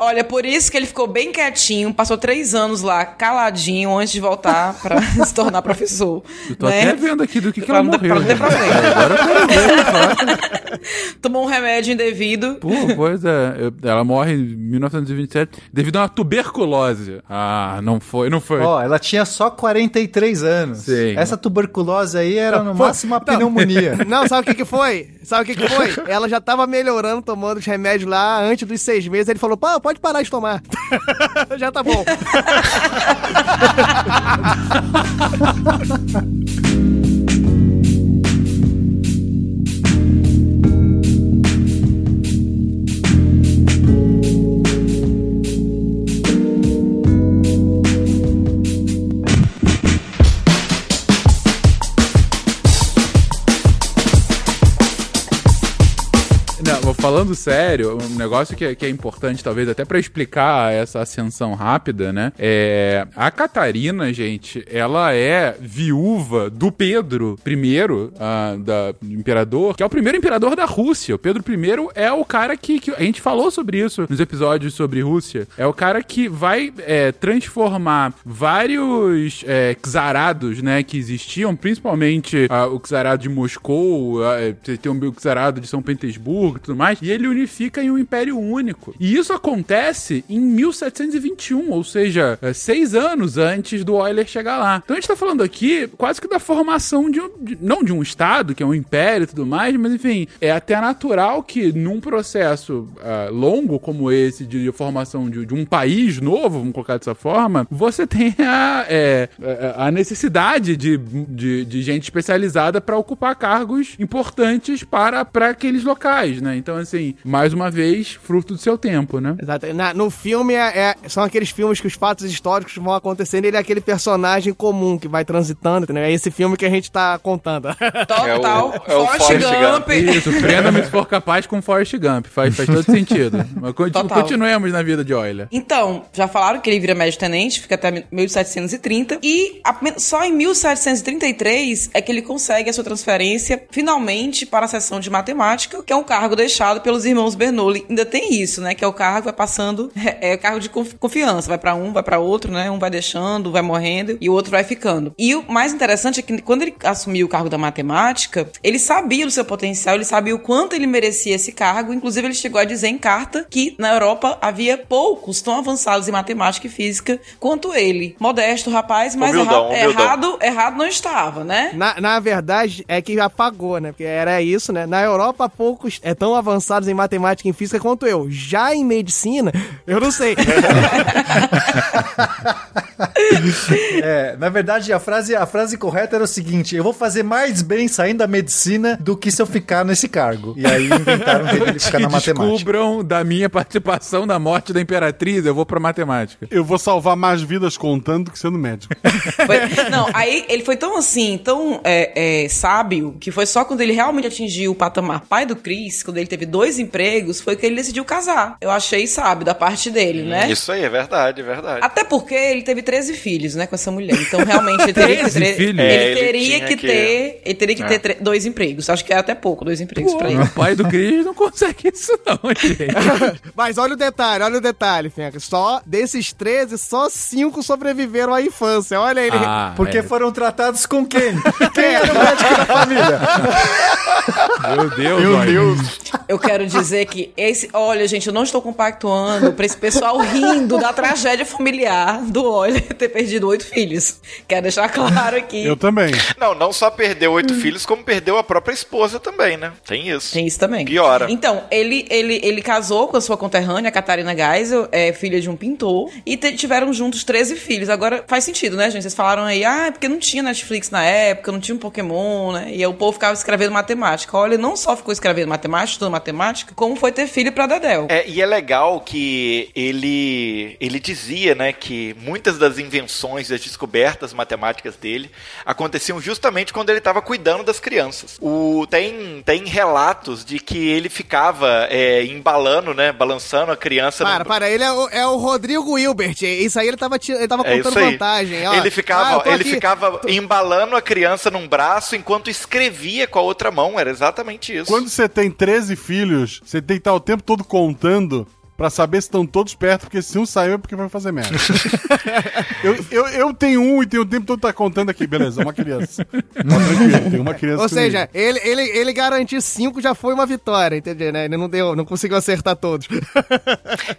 Olha, por isso que ele ficou bem quietinho, passou três anos lá, caladinho, antes de voltar pra se tornar professor. Eu tô né? até vendo aqui do que, que ela morreu. pra não ter problema. Agora eu quero ver, claro. Tomou um remédio indevido. Pô, pois é. Eu- Ela morre em 1927 devido a uma tuberculose. Ah, não foi, não foi. Ó, ela tinha só 43 anos. Sim. Essa tuberculose aí era no Foi- máximo uma pneumonia. Não, sabe o que que foi? Sabe o que que foi? Ela já tava melhorando, tomando os remédios lá antes dos seis meses. Ele falou, pô, pode parar de tomar. já tá bom. falando sério, um negócio que é, que é importante, talvez, até pra explicar essa ascensão rápida, né? É. A Catarina, gente, ela é viúva do Pedro I, ah, da imperador, que é o primeiro imperador da Rússia. O Pedro I é o cara que, que- A gente falou sobre isso nos episódios sobre Rússia. É o cara que vai é, transformar vários é, czarados, né, que existiam, principalmente ah, o czarado de Moscou, ah, é, tem o czarado de São Petersburgo tudo mais, e ele unifica em um império único. E isso acontece em 1721, ou seja, é, seis anos antes do Euler chegar lá. Então a gente tá falando aqui quase que da formação de um, de- não de um estado, que é um império e tudo mais, mas enfim, é até natural que num processo ah, longo como esse de formação de, de um país novo, vamos colocar dessa forma, você tenha é, a- a necessidade de, de, de gente especializada para ocupar cargos importantes para, para aqueles locais, né? Então, assim, mais uma vez, fruto do seu tempo, né? Exato. Na- no filme, é, é- são aqueles filmes que os fatos históricos vão acontecendo e ele é aquele personagem comum que vai transitando, entendeu? É esse filme que a gente tá contando. Total. É o- é o Forrest Forrest Gump. Isso, prenda-me se for capaz com Forrest Gump. Faz, faz todo sentido. Mas continuemos na vida de Euler. Então, já falaram que ele vira médio-tenente, fica até 1730. E apen- só em 1733 é que ele consegue a sua transferência, finalmente, para a seção de matemática, que é um cargo deixado pelos irmãos Bernoulli. Ainda tem isso, né? Que é o cargo que vai passando, é, é cargo de confi- confiança. Vai para um, vai para outro, né? Um vai deixando, vai morrendo e o outro vai ficando. E o mais interessante é que quando ele assumiu o cargo da matemática, ele sabia do seu potencial, ele sabia o quanto ele merecia esse cargo. Inclusive, ele chegou a dizer em carta que na Europa havia poucos tão avançados em matemática e física quanto ele. Modesto, rapaz, mas Humildão, erra- humildão. errado, errado não estava, né? Na, na verdade, é que apagou, né? Porque era isso, né? Na Europa, poucos é tão avançados em matemática e física quanto eu. Já em medicina, eu não sei. É, na verdade, a frase, a frase correta era o seguinte: eu vou fazer mais bem saindo da medicina do que se eu ficar nesse cargo. E aí inventaram de ele ficar Que na matemática. descubram da minha participação na morte da Imperatriz, eu vou pra matemática. Eu vou salvar mais vidas contando do que sendo médico. Foi- não, aí ele foi tão assim, tão é, é, sábio, que foi só quando ele realmente atingiu o patamar pai do Chris, quando ele teve dois empregos, foi que ele decidiu casar. Eu achei sábio da parte dele, né? Isso aí, é verdade, é verdade. Até porque ele teve 13 filhos, né, com essa mulher. Então, realmente, ele teria que 13 ter. filhos? Ele, É, ele teria que, que- ter. Ele teria que ter tre- dois empregos. Acho que é até pouco, dois empregos pra ele. O pai do Cris não consegue isso não, gente. Mas olha o detalhe, olha o detalhe, Fenca. Só desses 13, só 5 sobreviveram à infância. Olha ele. Ah, Porque é. foram tratados com quem? Quem era o médico da família? Meu Deus, Meu. Deus. Eu quero dizer que esse. Olha, gente, eu não estou compactuando pra esse pessoal rindo da tragédia familiar do Olha ter perdido oito filhos. Quero deixar claro aqui. Eu também. Não, não só perdeu oito filhos, como perdeu a própria esposa também, né? Tem isso. Tem isso também. Piora. Então, ele, ele, ele casou com a sua conterrânea, a Catarina Geisel, é filha de um pintor, e tiveram juntos 13 filhos. Agora, faz sentido, né, gente? Vocês falaram aí, ah, é porque não tinha Netflix na época, não tinha um Pokémon, né? E aí o povo ficava escrevendo matemática. Olha, não só ficou escrevendo matemática, estudando matemática, como foi ter filho pra Dedel. É, e é legal que ele, ele dizia, né, que muitas das invenções, das descobertas matemáticas dele aconteciam justamente quando ele estava cuidando das crianças. O, tem, tem relatos de que ele ficava é, embalando, né, balançando a criança. Para, no- para, ele é o, é o Rodrigo Hilbert. Isso aí ele tava, ti- ele tava É contando vantagem. ó. Ele ficava, Ah, ele aqui- ficava embalando a criança num braço enquanto escrevia com a outra mão. Era exatamente isso. Quando você tem 13 filhos, você tem que estar o tempo todo contando pra saber se estão todos perto, porque se um saiu é porque vai fazer merda. eu, eu, eu tenho um e tenho o tempo todo tá contando aqui, beleza, uma criança. Tá tranquilo, tem uma criança Ou comigo. seja, ele, ele, ele garantir 5 já foi uma vitória, entendeu? Né? Ele não deu, não conseguiu acertar todos.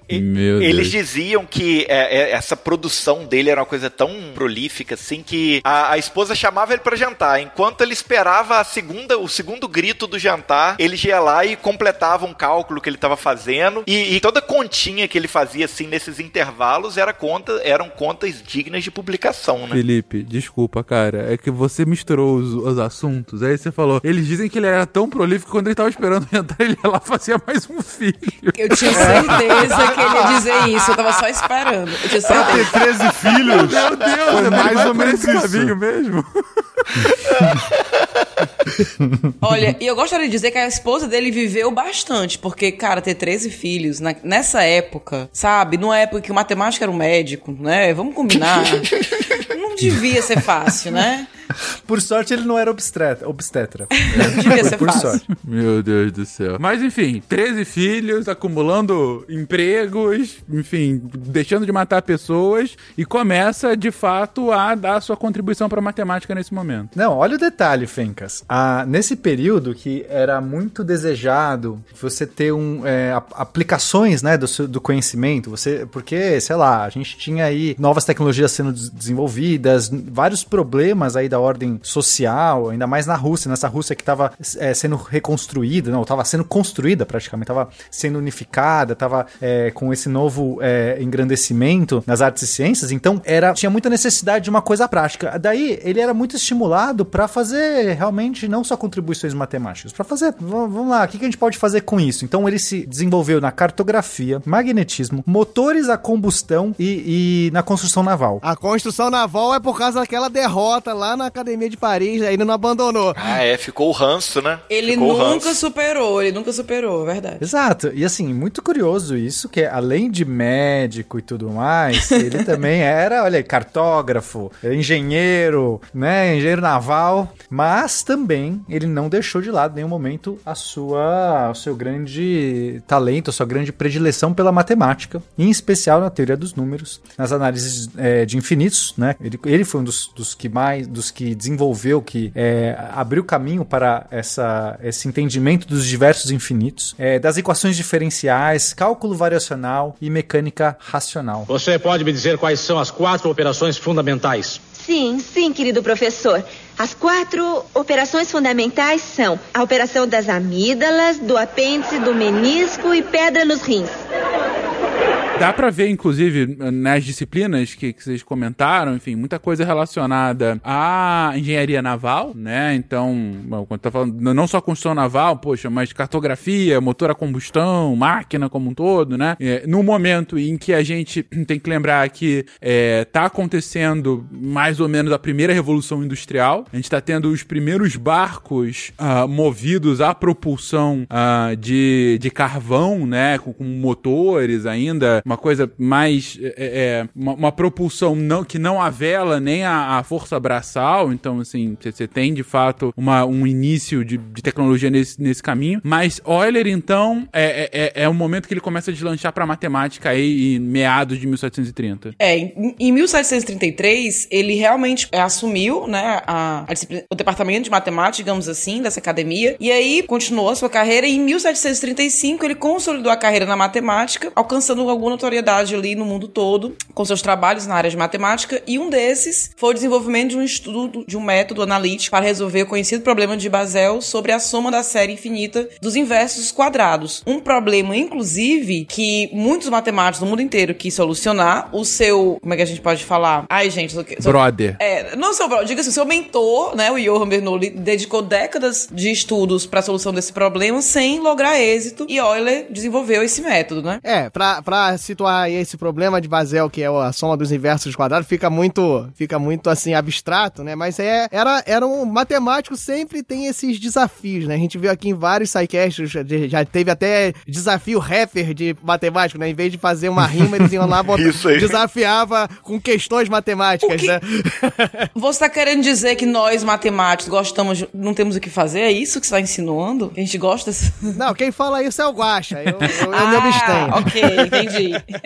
Meu Eles Deus. diziam que é, é, essa produção dele era uma coisa tão prolífica assim que a, a esposa chamava ele pra jantar. Enquanto ele esperava a segunda, o segundo grito do jantar, ele ia lá e completava um cálculo que ele estava fazendo. E, e toda continha que ele fazia assim nesses intervalos era conta, eram contas dignas de publicação, né? Felipe, desculpa, cara. É que você misturou os, os assuntos. Aí você falou. Eles dizem que ele era tão prolífico que quando ele tava esperando entrar, ele ia lá fazia mais um filho. Eu tinha certeza que ele ia dizer isso. Eu tava só esperando. Eu tinha Pra ter certeza. 13 filhos, Meu Deus, foi ele mais ou menos esse isso. caminho mesmo. Olha, e eu gostaria de dizer que a esposa dele viveu bastante, porque, cara, ter 13 filhos na- nessa época, sabe? Numa época que o matemático era um médico, né? Vamos combinar. Não devia ser fácil, né? Por sorte, ele não era obstetra. obstetra. Devia ser Por fácil. sorte. Meu Deus do céu. Mas enfim, 13 filhos, acumulando empregos, enfim, deixando de matar pessoas e começa de fato a dar sua contribuição para matemática nesse momento. Não, olha o detalhe, Fencas. Ah, nesse período que era muito desejado você ter um, é, ap- aplicações né, do, do conhecimento, você, porque, sei lá, a gente tinha aí novas tecnologias sendo des- desenvolvidas, vários problemas aí da ordem social, ainda mais na Rússia, nessa Rússia que estava sendo reconstruída, não, estava sendo construída praticamente, estava sendo unificada, estava com esse novo é, engrandecimento nas artes e ciências, então era tinha muita necessidade de uma coisa prática. Daí ele era muito estimulado para fazer realmente não só contribuições matemáticas, para fazer, vamos lá, o que, que a gente pode fazer com isso? Então ele se desenvolveu na cartografia, magnetismo, motores a combustão e, e na construção naval. A construção naval é por causa daquela derrota lá na Academia de Paris, aí ele não abandonou. Ah, é, ficou o ranço, né? Ele ficou nunca superou, ele nunca superou, é verdade. Exato. E assim, muito curioso isso, que além de médico e tudo mais, ele também era, olha aí, cartógrafo, engenheiro, né, engenheiro naval, mas também ele não deixou de lado em nenhum momento a sua, o seu grande talento, a sua grande predileção pela matemática, em especial na teoria dos números, nas análises eh, de infinitos, né? Ele, ele foi um dos, dos que mais, dos que desenvolveu, que eh, abriu caminho para essa, esse entendimento dos diversos infinitos, eh, das equações diferenciais, cálculo variacional e mecânica racional. Você pode me dizer quais são as quatro operações fundamentais? Sim, sim, querido professor. As quatro operações fundamentais são a operação das amígdalas, do apêndice, do menisco e pedra nos rins. Dá pra ver, inclusive, nas disciplinas que, que vocês comentaram, enfim, muita coisa relacionada à engenharia naval, né? Então, quando tá falando não só construção naval, poxa, mas cartografia, motor a combustão, máquina como um todo, né? É, no momento em que a gente tem que lembrar que é, tá acontecendo mais ou menos a primeira revolução industrial, a gente tá tendo os primeiros barcos ah, movidos à propulsão ah, de, de carvão, né? Com, com motores ainda, uma coisa mais. É, é, uma, uma propulsão não, que não a vela nem a, a força braçal. Então, assim, você tem de fato uma, um início de, de tecnologia nesse, nesse caminho. Mas Euler, então, é, é, é o momento que ele começa a deslanchar pra matemática aí em meados de 1730. É, em, em 1733, ele realmente é, assumiu, né, a, a o departamento de matemática, digamos assim, dessa academia, e aí continuou a sua carreira, e em 1735 ele consolidou a carreira na matemática, alcançando alguma notoriedade ali no mundo todo, com seus trabalhos na área de matemática, e um desses foi o desenvolvimento de um estudo, de um método analítico para resolver o conhecido problema de Basel sobre a soma da série infinita dos inversos quadrados. Um problema, inclusive, que muitos matemáticos do mundo inteiro quis solucionar. O seu. Como é que a gente pode falar? Ai, gente. o que- seu- Brother. É, não seu brother, diga assim, seu mentor, né, o Johann Bernoulli, dedicou décadas de estudos para a solução desse problema sem lograr êxito e Euler desenvolveu esse método, né? É, pra, pra situar aí esse problema de Basel, que é a soma dos inversos quadrados, fica muito, fica muito assim, abstrato, né? Mas é, era, era um matemático sempre tem esses desafios, né? A gente viu aqui em vários sidecasts, já, já teve até desafio rapper de matemático, né? Em vez de fazer uma rima, eles iam lá botar, Isso aí. desafiava com questões matemáticas, que- né? Você tá querendo dizer que nós, matemáticos, gostamos, não temos o que fazer? É isso que você tá insinuando? A gente gosta desse... Não, quem fala isso é o Guaxa. Eu, eu, eu me abstenho. Ah, ok, entendi aqui.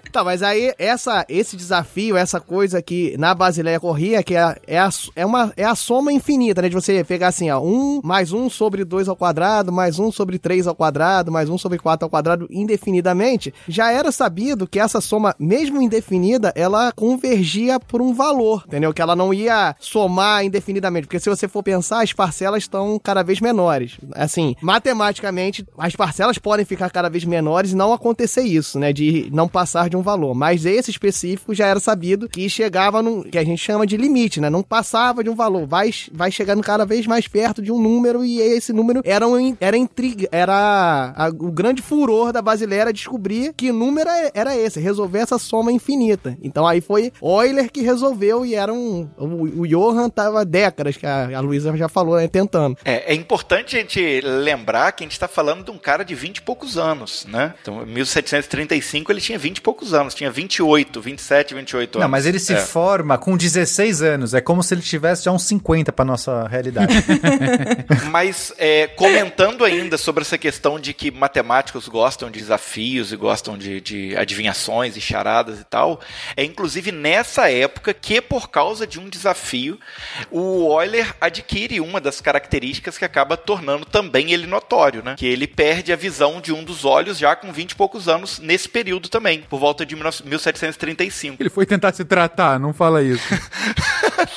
Tá, mas aí essa, esse desafio, essa coisa que na Basileia corria, que é, é, a, é, uma, é a soma infinita, né? De você pegar assim, ó, 1 mais 1 sobre 2 ao quadrado, mais 1 sobre 3 ao quadrado, mais 1 sobre 4 ao quadrado, indefinidamente. Já era sabido que essa soma, mesmo indefinida, ela convergia por um valor, entendeu? Que ela não ia somar indefinidamente, porque se você for pensar, as parcelas estão cada vez menores. Assim, matematicamente, as parcelas podem ficar cada vez menores e não acontecer isso, né? De não passar de um valor. Mas esse específico já era sabido que chegava num, que a gente chama de limite, né? Não passava de um valor, vai, vai chegando cada vez mais perto de um número e esse número era, um, era intriga, era a, o grande furor da Basileia descobrir que número é, era esse, resolver essa soma infinita. Então aí foi Euler que resolveu e era um. O, o Johann tava décadas, que a, a Luísa já falou, né, tentando. É, é importante a gente lembrar que a gente está falando de um cara de 20 e poucos anos, né? Então, em 1735 ele tinha 20 e poucos anos, tinha 28, 27, 28 anos. Não, mas ele se É. forma com 16 anos. É como se ele tivesse já uns 50 pra nossa realidade. Mas é, comentando ainda sobre essa questão de que matemáticos gostam de desafios e gostam de, de adivinhações e charadas e tal, é inclusive nessa época que, por causa de um desafio, o Euler adquire uma das características que acaba tornando também ele notório, né? Que ele perde a visão de um dos olhos já com 20 e poucos anos nesse período também, por volta de 19- 1735. Ele foi tentar se tratar, não fala isso.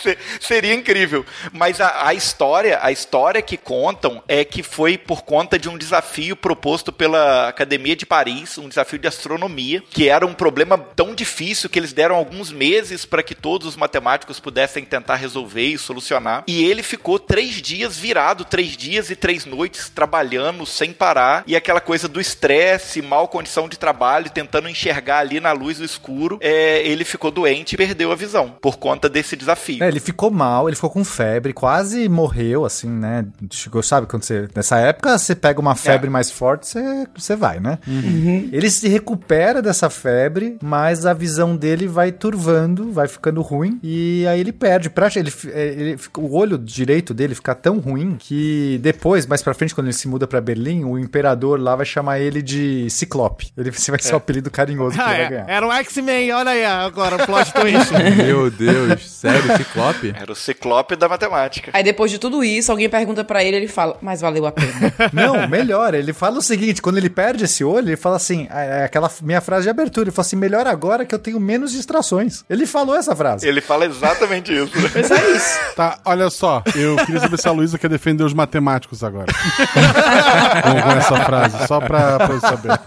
Se- Seria incrível. Mas a, a história, a história que contam é que foi por conta de um desafio proposto pela Academia de Paris, um desafio de astronomia, que era um problema tão difícil que eles deram alguns meses para que todos os matemáticos pudessem tentar resolver e solucionar. E ele ficou três dias virado, três dias e três noites trabalhando sem parar. E aquela coisa do estresse, mal condição de trabalho, tentando enxergar ali na luz do escuro, é, ele ficou doente e perdeu a visão por conta desse desafio. É, ele ficou mal, ele ficou com febre, quase morreu, assim, né? Chegou, sabe, quando você. Nessa época, você pega uma febre mais forte, você, você vai, né? Ele se recupera dessa febre, mas a visão dele vai turvando, vai ficando ruim, e aí ele perde. Pra, ele, é, ele, o olho direito dele fica tão ruim que depois, mais pra frente, quando ele se muda pra Berlim, o imperador lá vai chamar ele de Ciclope. Ele vai ser o apelido carinhoso que Ah, é. Era um X-Men, olha aí agora, o plot twist. Meu Deus, sério, Ciclope? Era o ciclope da matemática. Aí depois de tudo isso, alguém pergunta pra ele, ele fala, mas valeu a pena. Não, melhor. Ele fala o seguinte: quando ele perde esse olho, ele fala assim: é aquela minha frase de abertura. Ele fala assim: melhor agora que eu tenho menos distrações. Ele falou essa frase. Ele fala exatamente isso. Mas é isso. Tá, olha só, eu queria saber se a Luísa quer defender os matemáticos agora. com, com essa frase, só pra, pra eu saber.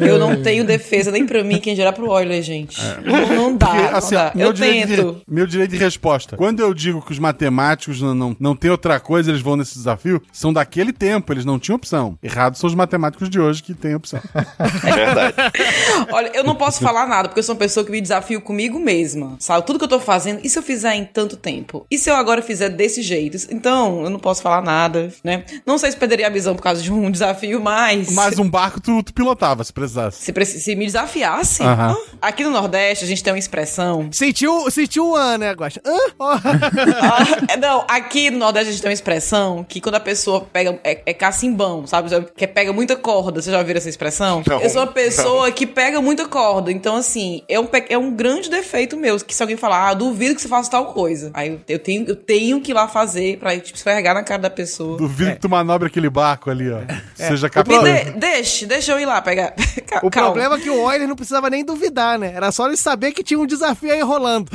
Eu não tenho defesa nem pra mim, quem dirá pro Euler, gente. Não, não dá, Porque, não assim, dá. meu Eu direito de- tento. meu direito de resposta. Quando eu digo que os matemáticos não, não, não tem outra coisa, eles vão nesse desafio, são daquele tempo, eles não tinham opção. Errados são os matemáticos de hoje que têm opção. É verdade. Olha, eu não posso falar nada, porque eu sou uma pessoa que me desafio comigo mesma. Sabe? Tudo que eu tô fazendo, e se eu fizer em tanto tempo? E se eu agora fizer desse jeito? Então, eu não posso falar nada, né? Não sei se perderia a visão por causa de um desafio, mas. Mas um barco tu, tu pilotava, se precisasse. Se, preci- se me desafiasse. Ah, Aqui no Nordeste, a gente tem uma expressão. sentiu, sentiu um ano, né, Guaxa? Ah, não, aqui no Nordeste a gente tem uma expressão que quando a pessoa pega. É, é cacimbão, sabe? Que pega muita corda. Vocês já ouviram essa expressão? Não, eu sou uma pessoa que pega muita corda. Então, assim, é um, é um grande defeito meu. Que se alguém falar, ah, duvido que você faça tal coisa. Aí eu, eu tenho, eu tenho que ir lá fazer pra tipo, esfregar na cara da pessoa. Duvido que tu manobre aquele barco ali, ó. Seja Me capitão. de, deixe, deixa eu ir lá pegar. O. problema é que o Euler não precisava nem duvidar, né? Era só ele saber que tinha um desafio aí rolando.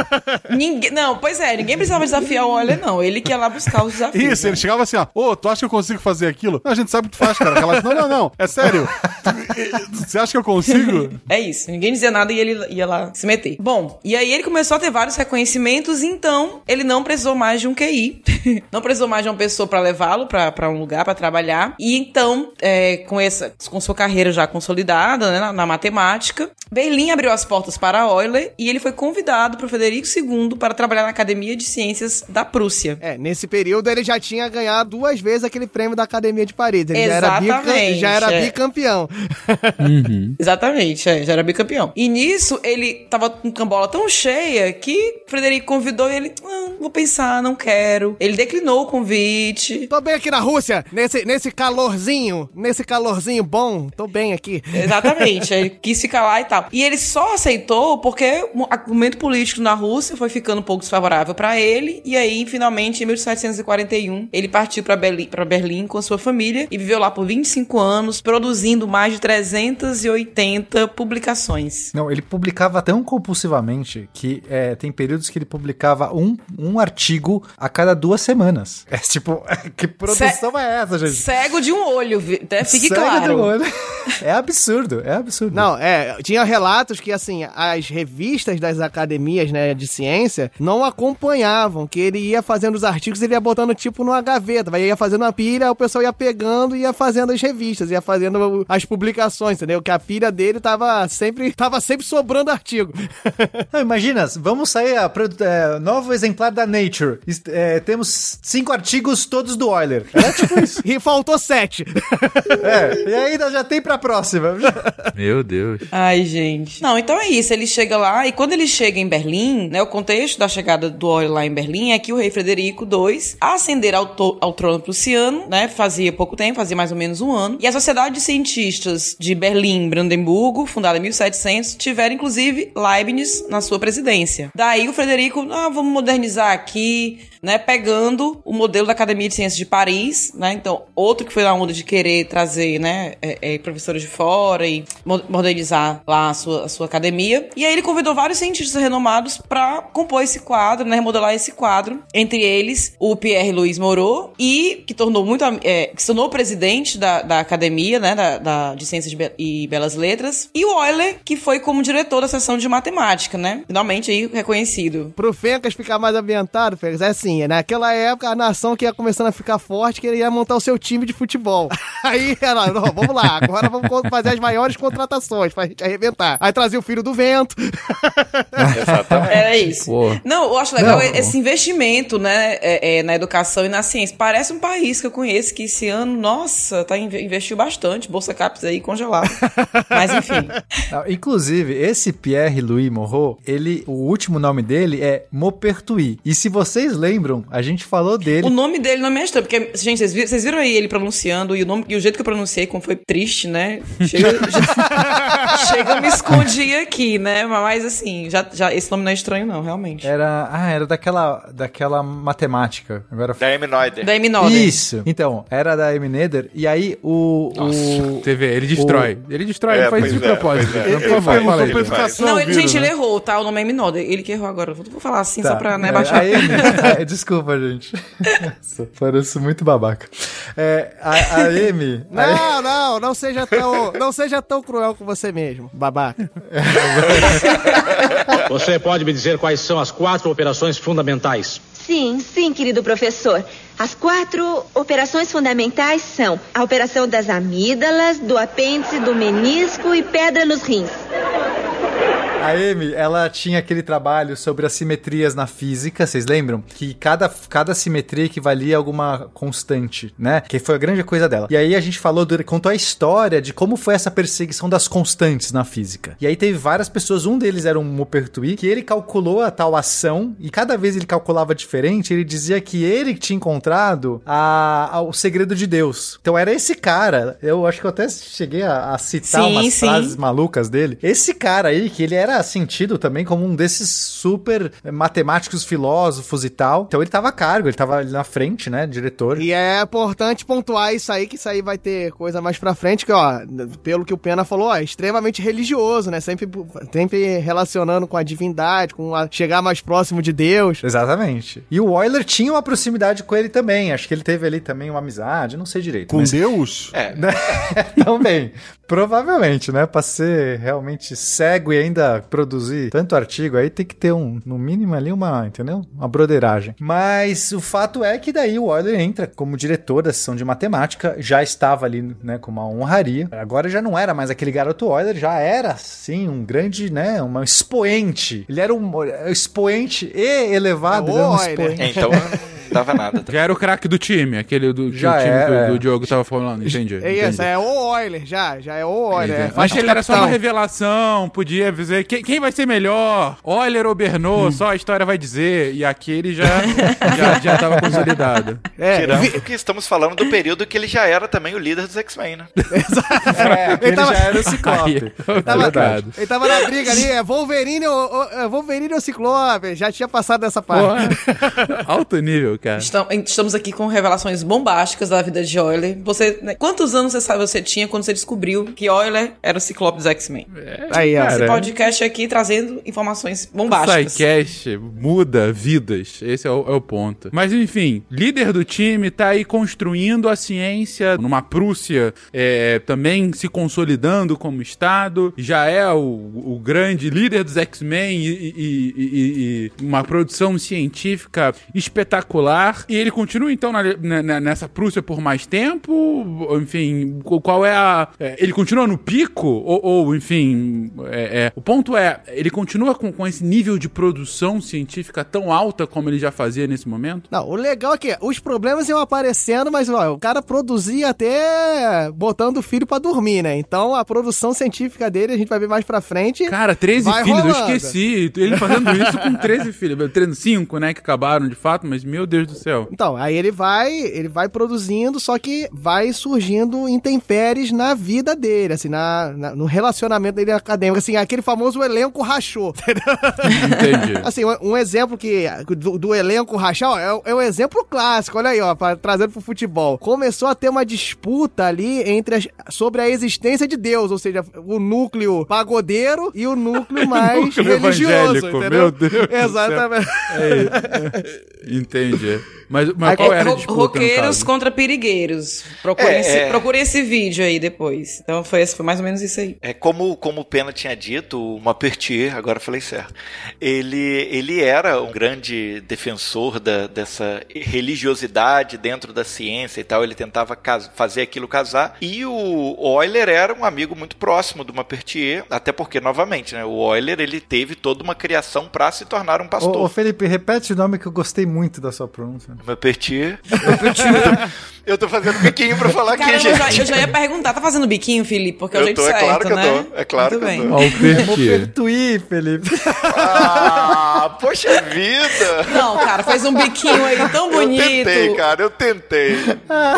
Ninguém, não, pois é, ninguém precisava desafiar o Euler, não. Ele que ia lá buscar os desafios. Isso, né? ele chegava assim, ó. Ô, tu acha que eu consigo fazer aquilo? Não, a gente sabe que tu faz, cara. Aquela- Não, não, não. É sério. Você acha que eu consigo? É isso, ninguém dizia nada e ele ia lá se meter. Bom, e aí ele começou a ter vários reconhecimentos, então ele não precisou mais de um QI, não precisou mais de uma pessoa pra levá-lo pra pra um lugar pra trabalhar. E então, é, com essa, com sua carreira já consolidada né, na, na matemática, Berlim abriu as portas para Euler e ele foi convidado por Frederico II para trabalhar na Academia de Ciências da Prússia. É, nesse período ele já tinha ganhado duas vezes aquele prêmio da Academia de Paris. Ele já era, bica- Exatamente, já era é. bicampeão. Exatamente, é, já era bicampeão. E nisso, ele tava com cambola tão cheia que Frederico convidou e ele, ah, vou pensar, não quero. Ele declinou o convite. Tô bem aqui na Rússia, nesse, nesse calorzinho, nesse calorzinho bom. Tô bem aqui. Exatamente, ele quis ficar lá e tal. E ele só aceitou porque o argumento político na Rússia foi ficando um pouco desfavorável pra ele. E aí, finalmente, em 1741, ele partiu pra Berlim, pra Berlim com sua família e viveu lá por 25 anos, produzindo mais de 380 publicações. Não, ele publicava tão compulsivamente que é, tem períodos que ele publicava um, um artigo a cada duas semanas. É tipo, que produção é essa, gente? Cego de um olho, até fique Cego de claro. olho. É absurdo, é absurdo. Não, é, tinha relatos que, assim, as revistas das academias, né, de ciência, não acompanhavam, que ele ia fazendo os artigos, ele ia botando, tipo, numa gaveta, ia fazendo uma pilha, o pessoal ia pegando e ia fazendo as revistas, ia fazendo as publicações, entendeu? Que a pilha dele tava sempre, tava sempre sobrando artigo. Não, imagina, vamos sair a é, novo exemplar da Nature. É, temos cinco artigos todos do Euler. É tipo isso. e faltou sete. É, e ainda já tem pra próxima. Meu Deus. Ai, gente. Não, então é isso. Ele chega lá e quando ele chega em Berlim, né? O contexto da chegada do óleo lá em Berlim é que o rei Frederico II ascender ao, ao trono prussiano, né? Fazia pouco tempo, fazia mais ou menos um ano. E a Sociedade de Cientistas de Berlim, Brandemburgo, fundada em 1700, tiveram inclusive Leibniz na sua presidência. Daí o Frederico, ah, vamos modernizar aqui, né? Pegando o modelo da Academia de Ciências de Paris, né? Então, outro que foi na onda de querer trazer, né? É, é, professores de fora e mo- modernizar lá a sua, a sua academia. E aí ele convidou vários cientistas renomados para compor esse quadro, né? Remodelar esse quadro. Entre eles, o Pierre Louis Moreau e que tornou muito é, que se tornou presidente da, da academia, né? Da, da- de Ciências Be- e Belas Letras. E o Euler, que foi como diretor da seção de matemática, né? Finalmente aí reconhecido. Pro Fencas ficar mais ambientado, Fencas, é assim, naquela época a nação que ia começando a ficar forte, que ele ia montar o seu time de futebol. Aí ela, vamos lá, agora vamos fazer as maiores contratações pra gente arrebentar. Aí trazia o filho do vento. Exatamente. Era isso. Pô. Não, eu acho legal Não. esse investimento, né, é, é, na educação e na ciência. Parece um país que eu conheço que esse ano, nossa, tá, inve- investiu bastante. Bolsa Caps aí congelado. Mas enfim. Não, inclusive, esse Pierre Louis Moreau, ele, o último nome dele é Maupertuis. E se vocês lembram, a gente falou dele. O nome dele não me é estranho, porque, gente, vocês viram, vocês viram aí ele pronunciando e o, nome, e o jeito que eu pronunciei, como foi triste, né? Chega, chega eu me escondi aqui, né? Mas assim, já, já, esse nome não é estranho, não, realmente. Era, ah, era daquela, daquela matemática. Agora Da Heminoide. Da Eminode. Isso. Então, era da Emineder e aí o o Você vê, ele destrói. Ele destrói, É, ele faz de é, propósito. é. Por Ele faz, fala aí. ele faz. Não, ele, vira, gente, né? ele errou, tá? O nome é Eminode. Ele que errou agora. Vou vou falar assim Tá. só pra né, É, baixar. a Amy- é, desculpa, gente. Nossa, Parece muito babaca. É, a, a a Não, não, não seja tão, não seja tão cruel com você mesmo, babaca. Você pode me dizer quais são as quatro operações fundamentais? Sim, sim, querido professor. As quatro operações fundamentais são a operação das amígdalas, do apêndice, do menisco e pedra nos rins. A Amy, ela tinha aquele trabalho sobre as simetrias na física, vocês lembram? Que cada, cada simetria equivalia a alguma constante, né? Que foi a grande coisa dela. E aí a gente falou, contou a história de como foi essa perseguição das constantes na física. E aí teve várias pessoas, um deles era um Maupertuis, que ele calculou a tal ação, e cada vez ele calculava diferente, ele dizia que ele tinha encontrado a, a- o segredo de Deus. Então era esse cara, eu acho que eu até cheguei a, a citar Sim, umas sim. frases malucas dele. Esse cara aí, que ele era sentido também como um desses super eh, matemáticos, filósofos e tal. Então ele tava a cargo, ele tava ali na frente, né, diretor. E é importante pontuar isso aí, que isso aí vai ter coisa mais pra frente, que, ó, pelo que o Pena falou, ó, é extremamente religioso, né? Sempre, sempre relacionando com a divindade, com a chegar mais próximo de Deus. Exatamente. E o Euler tinha uma proximidade com ele também. Acho que ele teve ali também uma amizade, não sei direito. Com mas- Deus? É. também. Provavelmente, né? Pra ser realmente cego e ainda produzir tanto artigo aí, tem que ter um, no mínimo ali uma, entendeu? Uma broderagem. Mas o fato é que daí o Euler entra como diretor da sessão de matemática, já estava ali, né, com uma honraria. Agora já não era mais aquele garoto Euler, já era, sim, um grande, né, um expoente. Ele era um expoente e elevado, É ele era um Euler. expoente. Então dava nada. Já era o craque do time, aquele do, que Já o time que o- é. do Diogo tava falando, entendi. É isso, entendi. é o Euler, já, já é o Euler. É, Mas ele era só uma revelação, podia dizer quem, quem vai ser melhor, Euler ou Bernot, só a história vai dizer, e aqui ele já, já, já tava consolidado. É, Tirando vi- que estamos falando do período que ele já era também o líder dos X-Men, né? É, aquele tava- já era o Aí, Ciclope. tava, verdade. ele tava na briga ali, é Wolverine ou, ou- é Wolverine ou Ciclope, já tinha passado dessa parte. Porra, alto nível, cara. Estam- Estamos aqui com revelações bombásticas da vida de Euler. Você, né, quantos anos você sabe você tinha quando você descobriu que Euler era o Ciclope dos X-Men? Aí, ó. Cara, Esse podcast aqui trazendo informações bombásticas. Psycast muda vidas. Esse é o, é o ponto. Mas enfim, líder do time tá aí construindo a ciência numa Prússia, é, também se consolidando como Estado. Já é o, o grande líder dos X-Men e- e- e- e uma produção científica espetacular. E ele continua então na- na- nessa Prússia por mais tempo? Enfim, qual é a. é, ele continua no pico? Ou, ou, enfim. é- é, o ponto é, ele continua com, com esse nível de produção científica tão alta como ele já fazia nesse momento? Não, o legal é que os problemas iam aparecendo, mas ó, o cara produzia até botando o filho pra dormir, né? Então a produção científica dele a gente vai ver mais pra frente. Cara, 13 Vai filhos, eu rolando. esqueci. Ele fazendo isso com 13 filhos. 5, né, que acabaram de fato, mas meu Deus do céu. Então, aí ele vai, ele vai produzindo, só que vai surgindo intempéries na vida dele, assim, na, na- no relacionamento dele acadêmico, assim, aquele famoso elenco rachou, entendeu? Entendi. Assim, um, um exemplo que do, do elenco rachar, ó, é, é um exemplo clássico, olha aí, ó, pra, trazendo pro futebol. Começou a ter uma disputa ali entre as- sobre a existência de Deus, ou seja, o núcleo pagodeiro e o núcleo mais Núcleo religioso, evangélico, entendeu? meu Deus. Exatamente. É, entendi. shit. Mas, mas qual É, era a disputa, roqueiros contra perigueiros. Procure, É, esse, é. procure esse vídeo aí depois. Então foi, foi mais ou menos isso aí. É como, como o Pena tinha dito, o Maupertier, agora eu falei certo, ele, ele era um grande defensor da, dessa religiosidade dentro da ciência e tal, ele tentava fazer aquilo casar, e o Euler era um amigo muito próximo do Maupertier, até porque, novamente, né, o Euler ele teve toda uma criação para se tornar um Ô, pastor. ô, Felipe, repete o nome que eu gostei muito da sua pronúncia. Maupertier. eu tô fazendo biquinho pra falar aqui, Cara, eu já, gente. eu já ia perguntar, tá fazendo biquinho, Felipe? Porque é o Eu jeito tô, é certo, claro que eu né? tô, é claro Muito que eu bem. tô. Ó, o Vou Pertier. pertuir, Felipe. Ah, poxa vida! Não, cara, fez um biquinho aí tão bonito. Eu tentei, cara, eu tentei.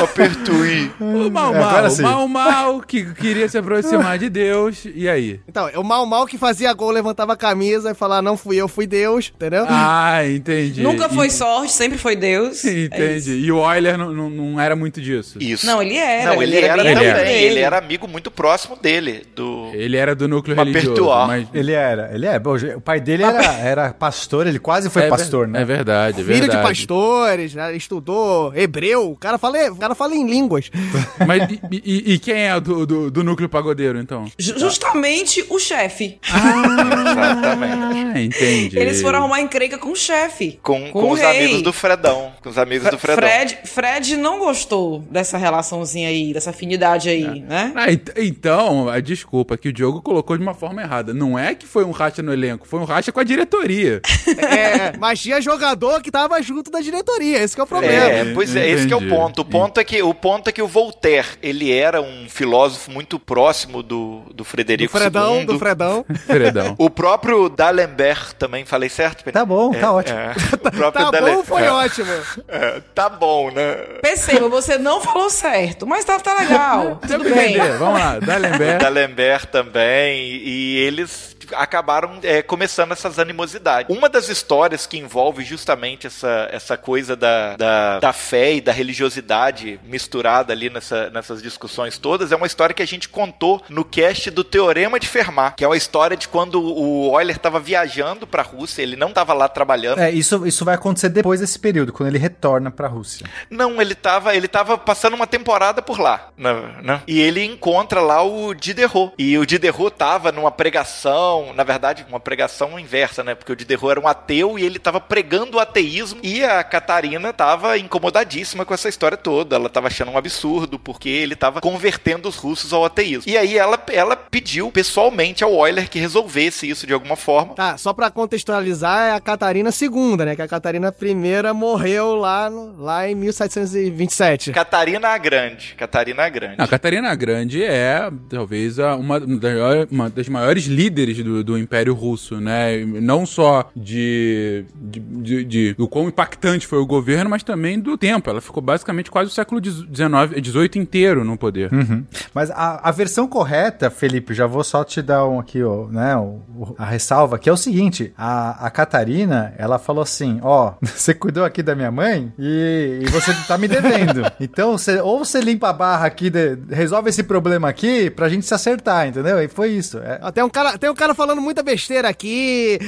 Apertui. O Mal É, Mal, agora o. Mal Mal, que queria se aproximar de Deus, e aí? Então, o mal mal que fazia gol levantava a camisa e falava, não fui eu, fui Deus, entendeu? Ah, entendi. Nunca foi E- sorte, sempre foi Deus. É Entendi. isso. e o Euler não, não, não era muito disso. Isso. Não, ele era. Não, ele, era, bem também. amigo Ele, dele. era amigo muito próximo dele. Do... Ele era do núcleo Uma religioso, mas... Ele era, ele é. bom, O pai dele era, era pastor, ele quase foi é, pastor, ver- né? É verdade, é Filho verdade. de pastores, né, estudou hebreu, o cara fala, o cara fala em línguas. Mas e, e- e quem é do, do, do núcleo pagodeiro, então? Ju- Justamente o chefe. Exatamente. Ah, entendi. Eles foram arrumar encrenca com o chefe. Com, com, o os rei. amigos do Fredão. Com os amigos do Fredão. Fred, Fred não gostou dessa relaçãozinha aí, dessa afinidade aí, né? Ah, ent- então, a desculpa que o Diogo colocou de uma forma errada. Não é que foi um racha no elenco, foi um racha com a diretoria. É, mas tinha jogador que tava junto da diretoria, esse que é o problema. É, pois é, esse que é o Entendi. ponto. O ponto é que o ponto é que o Voltaire, ele era um filósofo muito próximo do, do Do Frederico Fredão, II. do Fredão. Fredão. O próprio D'Alembert também, falei certo? Pedro? Tá bom, tá ótimo. É, o próprio Tá bom, foi é, ótimo. É, tá bom, né? Perceba, você não falou certo, mas tá, tá legal. Tudo bem. entender. Vamos lá, dá lembrar. D'Alembert também, e eles acabaram é, começando essas animosidades. Uma das histórias que envolve justamente essa, essa coisa da, da, da fé e da religiosidade misturada ali nessa, nessas discussões todas é uma história que a gente contou no cast do Teorema de Fermat, que é uma história de quando o Euler estava viajando para a Rússia, ele não estava lá trabalhando. É, isso, isso vai acontecer depois desse período, quando ele retorna pra Rússia. Não, ele tava, ele tava passando uma temporada por lá, né? né? E ele encontra lá o Diderot. E o Diderot tava numa pregação, na verdade, uma pregação inversa, né? Porque o Diderot era um ateu e ele tava pregando o ateísmo. E a Catarina tava incomodadíssima com essa história toda. Ela tava achando um absurdo, porque ele tava convertendo os russos ao ateísmo. E aí ela, ela pediu pessoalmente ao Euler que resolvesse isso de alguma forma. Tá, só pra contextualizar, é a Catarina II, né? Que a Catarina I morreu lá, no- lá em 1727. Catarina a Grande. Catarina a Grande. A Catarina Grande é talvez a- uma, das maiores- uma das maiores líderes do do, do Império Russo, né? Não só de, de, de, de do quão impactante foi o governo, mas também do tempo. Ela ficou basicamente quase o século XIX, XVIII inteiro no poder. Uhum. Mas a, a versão correta, Felipe, já vou só te dar um aqui, ó, né, o, o- a ressalva, que é o seguinte, a, a Catarina, ela falou assim, ó, você cuidou aqui da minha mãe e, e você tá me devendo. Então, você, ou você limpa a barra aqui, de- resolve esse problema aqui pra gente se acertar, entendeu? E foi isso. É, Tem um, cara, tem um cara falando muita besteira aqui.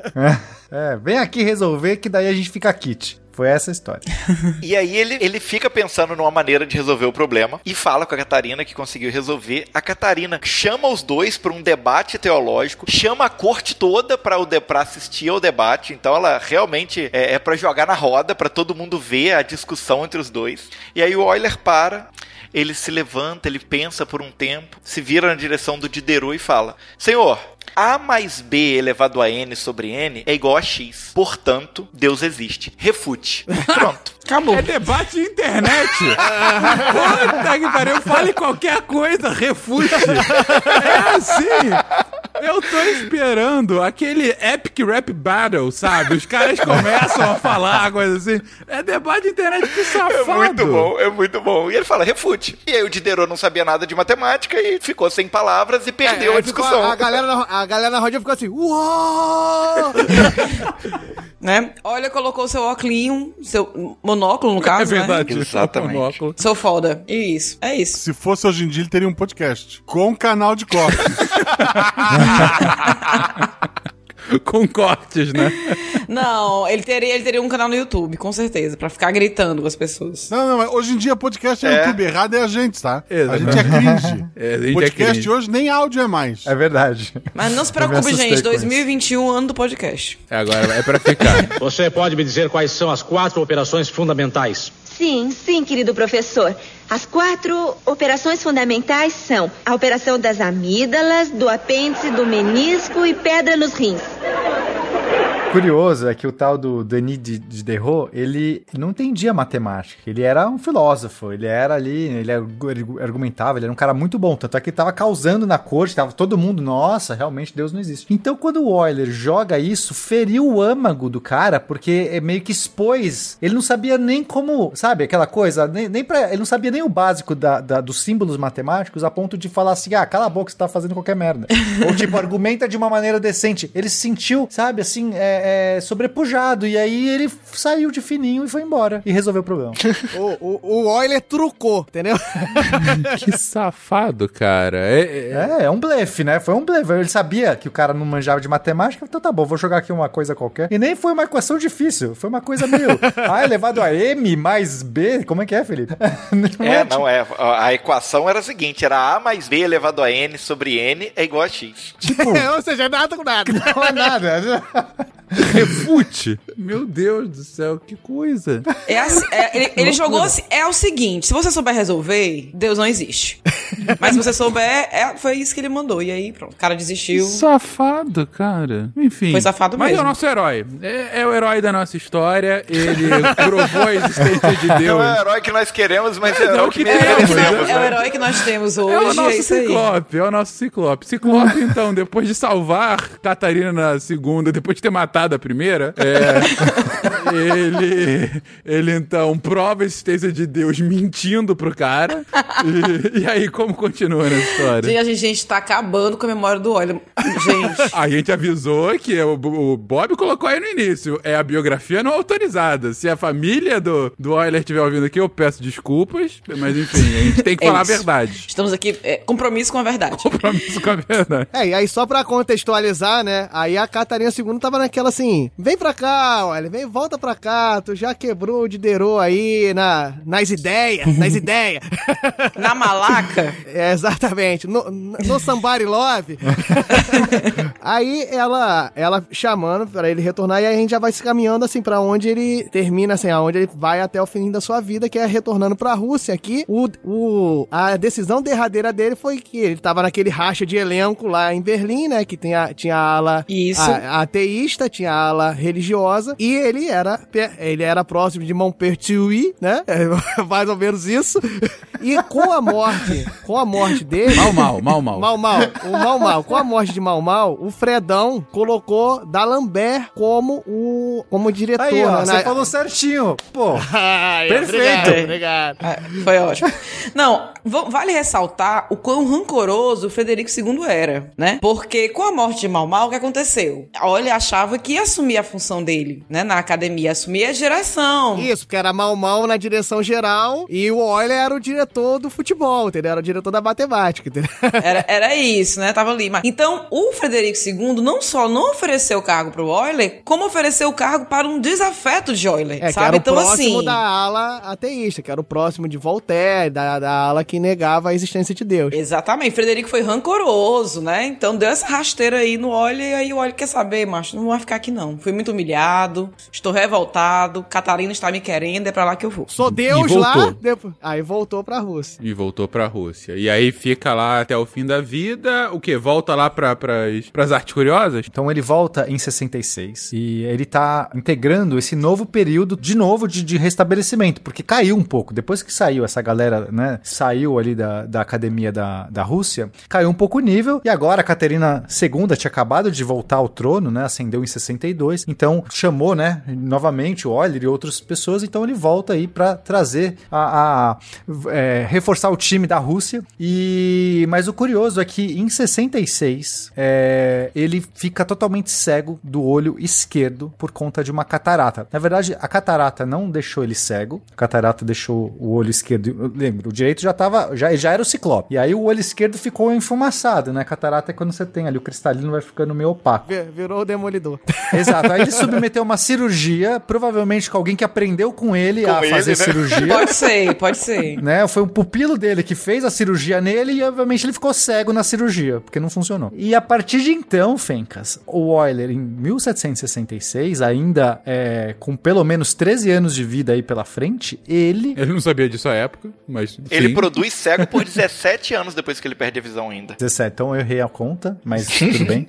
é, vem aqui resolver que daí a gente fica kit. Foi essa a história. E aí ele, ele fica pensando numa maneira de resolver o problema e fala com a Catarina que conseguiu resolver. A Catarina chama os dois para um debate teológico, chama a corte toda para assistir ao debate. Então ela realmente é, é para jogar na roda, para todo mundo ver a discussão entre os dois. E aí o Euler para. Ele se levanta, ele pensa por um tempo, se vira na direção do Diderot e fala: Senhor, a mais B elevado a N sobre N é igual a X. Portanto, Deus existe. Refute. Pronto. Acabou. É debate de internet. Puta que pariu. Fale qualquer coisa, refute. É assim. Eu tô esperando aquele Epic Rap Battle, sabe? Os caras começam a falar coisa assim. É debate de internet que É safado. muito bom, é muito bom. E ele fala, refute. E aí o Diderot não sabia nada de matemática e ficou sem palavras e perdeu É, a ficou- discussão. A, galera na, a galera na rodinha ficou assim, uou! Né? Olha, colocou seu óculos, seu monóculo, no caso, É verdade. né? Exatamente. Monóculo. Sou foda. Isso, é isso. Se fosse hoje em dia, ele teria um podcast com canal de corte. Com cortes, né? Não, ele teria, ele teria um canal no YouTube, com certeza, pra ficar gritando com as pessoas. não, não, mas hoje em dia podcast é, É. YouTube. Errado é a gente, tá? Exatamente. A gente é cringe. É, a gente é podcast cringe. hoje nem áudio é mais. É verdade. Mas não se preocupe, gente, com isso. 2021, ano do podcast. É, Agora é pra ficar. Você pode me dizer quais são as quatro operações fundamentais? Sim, sim, querido professor. As quatro operações fundamentais são a operação das amígdalas, do apêndice, do menisco e pedra nos rins. Curioso é que o tal do Denis de Diderot, ele não entendia matemática. Ele era um filósofo, ele era ali, ele argu- argu- argumentava, ele era um cara muito bom. Tanto é que ele tava causando na corte, tava todo mundo, nossa, realmente Deus não existe. Então quando o Euler joga isso, feriu o âmago do cara, porque é meio que expôs. Ele não sabia nem como, sabe, aquela coisa, nem, nem pra, ele não sabia nem o básico da, da- dos símbolos matemáticos a ponto de falar assim, ah, cala a boca, você tá fazendo qualquer merda. Ou tipo, argumenta de uma maneira decente. Ele se sentiu, sabe, assim, é, é, sobrepujado. E aí ele saiu de fininho e foi embora. E resolveu o problema. o, o, o Euler trucou, entendeu? que safado, cara. É, é- É, é um blefe, né? Foi um blefe. Ele sabia que o cara não manjava de matemática, então tá bom, vou jogar aqui uma coisa qualquer. E nem foi uma equação difícil, foi uma coisa meio. ah, elevado a M mais B? Como é que é, Felipe? Não É, tipo- não é. A a equação era a seguinte: era A mais B elevado a N sobre N é igual a X. Tipo, Ou seja, nada com nada. não é nada. refute. Meu Deus do céu, que coisa. É assim- é, ele ele jogou assim, é o seguinte, se você souber resolver, Deus não existe. Mas se você souber, é, foi isso que ele mandou. E aí, pronto, o cara desistiu. Safado, cara. Enfim. Foi safado Mas é mesmo. o nosso herói. É, é o herói da nossa história. Ele provou a existência de Não Deus. é o herói que nós queremos, mas é, Mas o que, temos, merecemos. É o né? herói que nós temos hoje. É o nosso isso aí. Ciclope, é o nosso Ciclope. Ciclope, então, depois de salvar Catarina na segunda, depois de ter matado a primeira, é, ele, ele então prova a existência de Deus mentindo pro cara. E, e aí, como continua nessa história? Gente, a gente, gente tá acabando com a memória do óleo. Gente. A gente avisou que o, o Bob colocou aí no início. É a biografia não autorizada. Se a família do, do Euler estiver ouvindo aqui, eu peço desculpas. Mas enfim, a gente tem que É falar a isso. verdade. Estamos aqui, é, compromisso com a verdade. Compromisso com a verdade. É, e aí só pra contextualizar, né? Aí a Catarina II tava naquela assim: vem pra cá, olha, vem, volta pra cá, tu já quebrou o Diderot aí na, nas ideias, nas ideias. Na malaca. É, exatamente. No, no Somebody Love. aí ela, ela chamando pra ele retornar e aí a gente já vai se caminhando assim pra onde ele termina, assim, aonde ele vai até o fim da sua vida, que é retornando pra Rússia aqui. O, o, a decisão derradeira dele foi que ele tava naquele racha de elenco lá em Berlim, né? Que tem a, tinha a ala Isso. a- a ateísta, tinha a ala religiosa e ele era, ele era próximo de Montpertuis, né? É, mais ou menos isso. E com a morte, com a morte dele. Mal, mal, mal, mal. Mal, mal. O mal, mal. Com a morte de mal, mal, o Fredão colocou D'Alembert como o como diretor. Aí, ó, né? você Na- falou certinho. Pô, Ai, Perfeito. Obrigado, obrigado. É, foi ótimo. Não, va- vale ressaltar o quão rancoroso o Frederico II era, né? Porque com a morte de Mal Mal, o que aconteceu? Olha, achava que ia assumir a função dele, né? Na academia, assumir a geração. Isso, porque era mal, mal na direção geral e o Euler era o diretor do futebol, entendeu? Era o diretor da matemática, entendeu? Era, era isso, né? Tava ali. Mas- Então, o Frederico II não só não ofereceu o cargo pro Euler, como ofereceu o cargo para um desafeto de Euler, É, que sabe? era o então, próximo assim... da ala ateísta, que era o próximo de Voltaire, da, da ala que negava a existência de Deus. Exatamente, Frederico foi rancoroso, né? Então deu essa rasteira aí no Olho e aí o Olho quer saber, macho, não vai ficar aqui não. Fui muito humilhado, estou revoltado, Catarina está me querendo, é pra lá que eu vou. Sou Deus E lá, depois... aí voltou pra Rússia. E voltou pra Rússia. E aí fica lá até o fim da vida. O quê? Volta lá pra, pras, pras artes curiosas? Então ele volta em 66 e ele tá integrando esse novo período de novo de, de restabelecimento, porque caiu um pouco. Depois que saiu essa galera, né, saiu ali da, da academia da, da Rússia, caiu um pouco o nível e agora a Caterina II tinha acabado de voltar ao trono, né, ascendeu em 62, então chamou, né, novamente o Euler e outras pessoas, então ele volta aí pra trazer a, a- é, reforçar o time da Rússia e mas o curioso é que em 66 é, ele fica totalmente cego do olho esquerdo por conta de uma catarata. Na verdade, a catarata não deixou ele cego, a catarata deixou o olho esquerdo. Lembro, o direito já tava, já, já era o ciclope. E aí o olho esquerdo ficou enfumaçado, né? Catarata é quando você tem ali o cristalino vai ficando meio opaco. Vi- Virou o demolidor. Exato. Aí ele submeteu uma cirurgia, provavelmente com alguém que aprendeu com ele a Com ele, fazer né? cirurgia. Pode ser, pode ser. Né? Foi um pupilo dele que fez a cirurgia nele e, obviamente, ele ficou cego na cirurgia, porque não funcionou. E a partir de então, Fencas, o Euler, em 1766, ainda é, com pelo menos 13 anos de vida aí pela frente, ele. Ele não sabia disso à época, mas. Ele sim. produz cego por 17 anos depois que ele perde a visão ainda. 17, então eu errei a conta, mas tudo bem.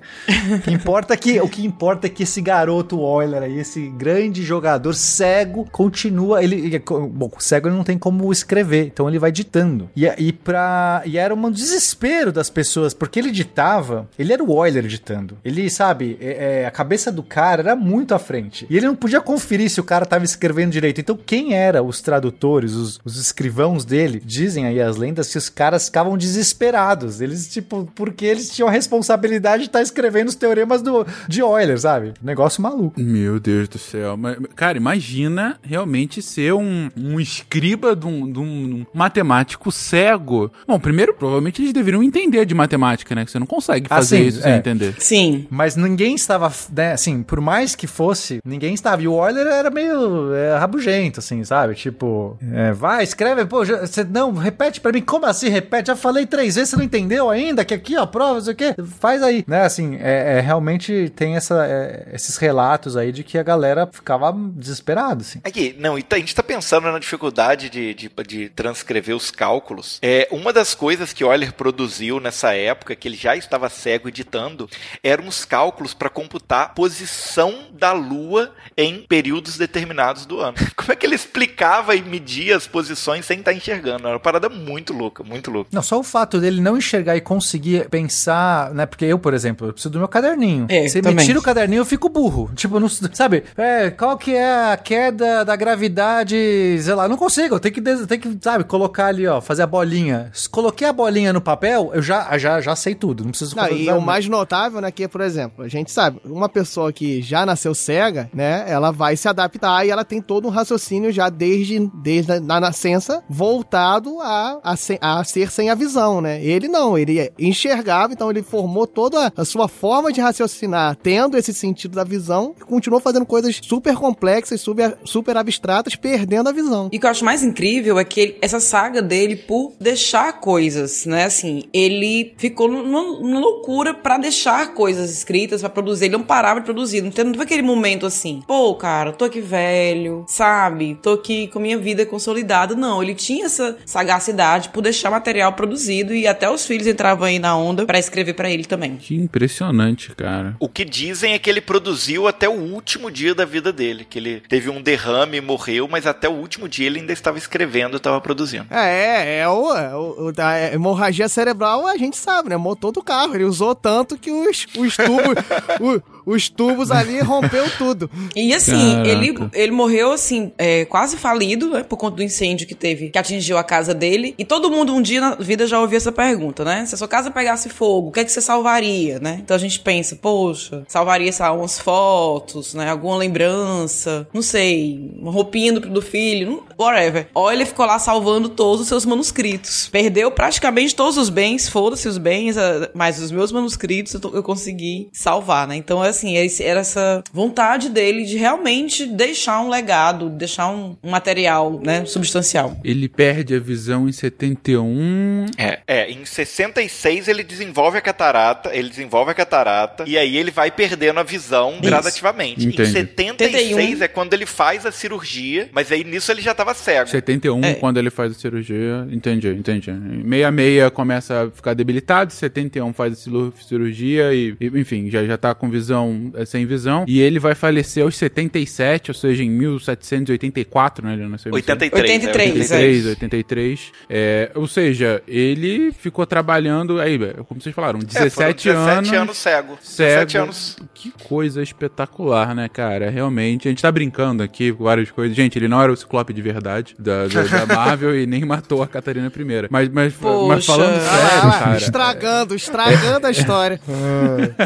O que importa é que, o que importa é que esse garoto Euler aí, esse grande jogador cego, continua. Ele, bom, cego ele não tem como escrever, então ele vai ditando. E, e, pra, e era um desespero das pessoas, porque ele ditava, ele era o Euler ditando. Ele, sabe, é- é, a cabeça do cara era muito à frente. E ele não podia conferir se o cara tava escrevendo direito. Então, quem era os tradutores, os, os escrivãos dele? Dizem aí as lendas que os caras ficavam desesperados. Eles, tipo, porque eles tinham a responsabilidade de estar escrevendo os teoremas do, de Euler, sabe? Negócio maluco. Meu Deus do céu. Mas, cara, imagina realmente ser um, um escriba de um, de um matemático cego. Bom, primeiro, provavelmente eles deveriam entender de matemática, né? Que você não consegue Ah, fazer sim, isso sem é. entender. Sim. Mas ninguém estava, né, assim, por mais que fosse, ninguém estava. E o Euler era meio é, rabugento, assim, sabe? Tipo, é, vai, escreve, pô, já, você, não, repete pra mim, como assim repete? Já falei três vezes, você não entendeu ainda? Que aqui, ó, prova, não sei o quê. Faz aí, né? Assim, é, é, realmente tem essa, é, esses relatos aí de que a galera ficava desesperada, assim. Aqui, não, e tá- a gente tá pensando na dificuldade de, de, de transcrever os cálculos. É, uma das coisas que Euler produziu nessa época, que ele já estava cego editando, eram os cálculos para computar a posição da Lua em períodos determinados do ano. Como é que ele explicava e media as posições sem estar enxergando? Era uma parada muito louca, muito louca. Não, só o fato dele não enxergar e conseguir pensar, né? Porque eu, por exemplo, eu preciso do meu caderninho. É, Você me tira o caderninho, eu fico burro. Tipo, não, sabe? É, qual que é a queda da gravidade? Sei lá, não consigo. Eu tenho que, tenho que, sabe, colocar ali, ó, fazer a bolinha. Se coloquei a bolinha no papel, eu já, já, já sei tudo. Não preciso Não, e o mais notável, né, que, por exemplo, a gente sabe, uma pessoa que já nasceu cega, né, ela vai se adaptar e ela tem todo um raciocínio já desde, desde a da nascença voltado a, a, a ser sem a visão, né? Ele não, ele enxergava, então ele formou toda a sua forma de raciocinar, tendo esse sentido da visão, e continuou fazendo coisas super complexas, super, super abstratas, perdendo a visão. E o que eu acho mais incrível é que ele- essa saga dele por deixar coisas, né? Assim, ele ficou numa, loucura pra deixar coisas escritas, pra produzir. Ele não parava de produzir. Não teve, aquele momento assim, pô, cara, tô aqui velho, sabe? Tô aqui com minha vida consolidada. Não, ele tinha essa sagacidade por deixar material produzido e até os filhos entravam aí na onda pra escrever pra ele também. Que impressionante, cara. O que dizem é que ele produziu até o último dia da vida dele, que ele teve um derrame e morreu, mas até o último dia ele ainda estava escrevendo, estava produzindo. É, É, é o, é o, o da hemorragia cerebral, a gente sabe, né? Motor do carro. Ele usou tanto que os, os tubos. o- os tubos ali rompeu tudo. E assim, Caraca. ele, ele morreu assim, é, quase falido, né? Por conta do incêndio que teve, que atingiu a casa dele. E todo mundo um dia na vida já ouviu essa pergunta, né? Se a sua casa pegasse fogo, o que é que você salvaria, né? Então a gente pensa, poxa, salvaria, sei lá, umas fotos, né? Alguma lembrança, não sei, uma roupinha do, do filho, whatever. Ou ele ficou lá salvando todos os seus manuscritos. Perdeu praticamente todos os bens, foda-se os bens, mas os meus manuscritos eu, tô- eu consegui salvar, né? Então, assim, esse- era essa vontade dele de realmente deixar um legado, deixar um, material, né, substancial. Ele perde a visão em 71. É, é, em 66 ele desenvolve a catarata, ele desenvolve a catarata, e aí ele vai perdendo a visão gradativamente. Entendi. Em 76 71. é quando ele faz a cirurgia, mas aí nisso ele já tava cego. 71, É. quando ele faz a cirurgia. Entendi, entendi. Em 66 começa a ficar debilitado, 71 faz a cirurgia e, e, enfim, já, já tá com visão, é, sem visão. E ele vai falecer aos 77, ou seja, em 1784, né? Ele nasceu em 83. 83, é, 83, 83. É, ou seja, ele ficou trabalhando, aí, como vocês falaram, É, foram 17, 17 anos. anos cego. Cego. 17 anos. Que coisa espetacular, né, cara? Realmente, a gente tá brincando aqui com várias coisas. Gente, ele não era o Ciclope de verdade da, da, da Marvel e nem matou a Catarina I. Mas, mas, Poxa. mas falando Ah, sério, Ah, cara. estragando, estragando a história.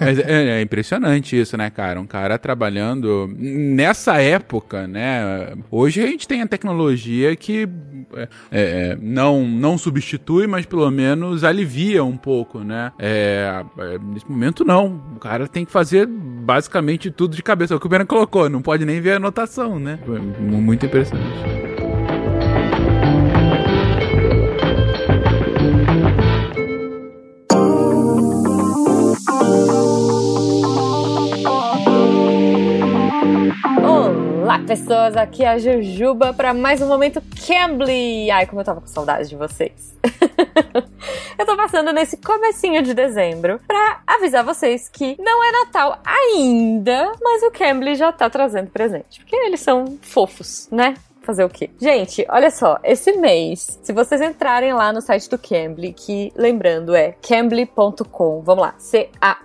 Mas, mas é, é impressionante isso, né, cara? Um cara trabalhando nessa época, né? Hoje a gente tem a tecnologia que é, é, não, não substitui, mas pelo menos alivia um pouco, né? É, é, nesse momento, não. O cara tem que fazer basicamente tudo de cabeça. É o que o Bena colocou, não pode nem ver a anotação, né? Muito impressionante. Olá, pessoas! Aqui é a Jujuba para mais um momento Cambly. Ai, como eu tava com saudade de vocês. eu tô passando nesse comecinho de dezembro pra avisar vocês que não é Natal ainda, mas o Cambly já tá trazendo presente. Porque eles são fofos, né? Fazer o quê? Gente, olha só, esse mês, se vocês entrarem lá no site do Cambly, que lembrando é cambly.com, vamos lá, C-A-M-B-L-Y.com,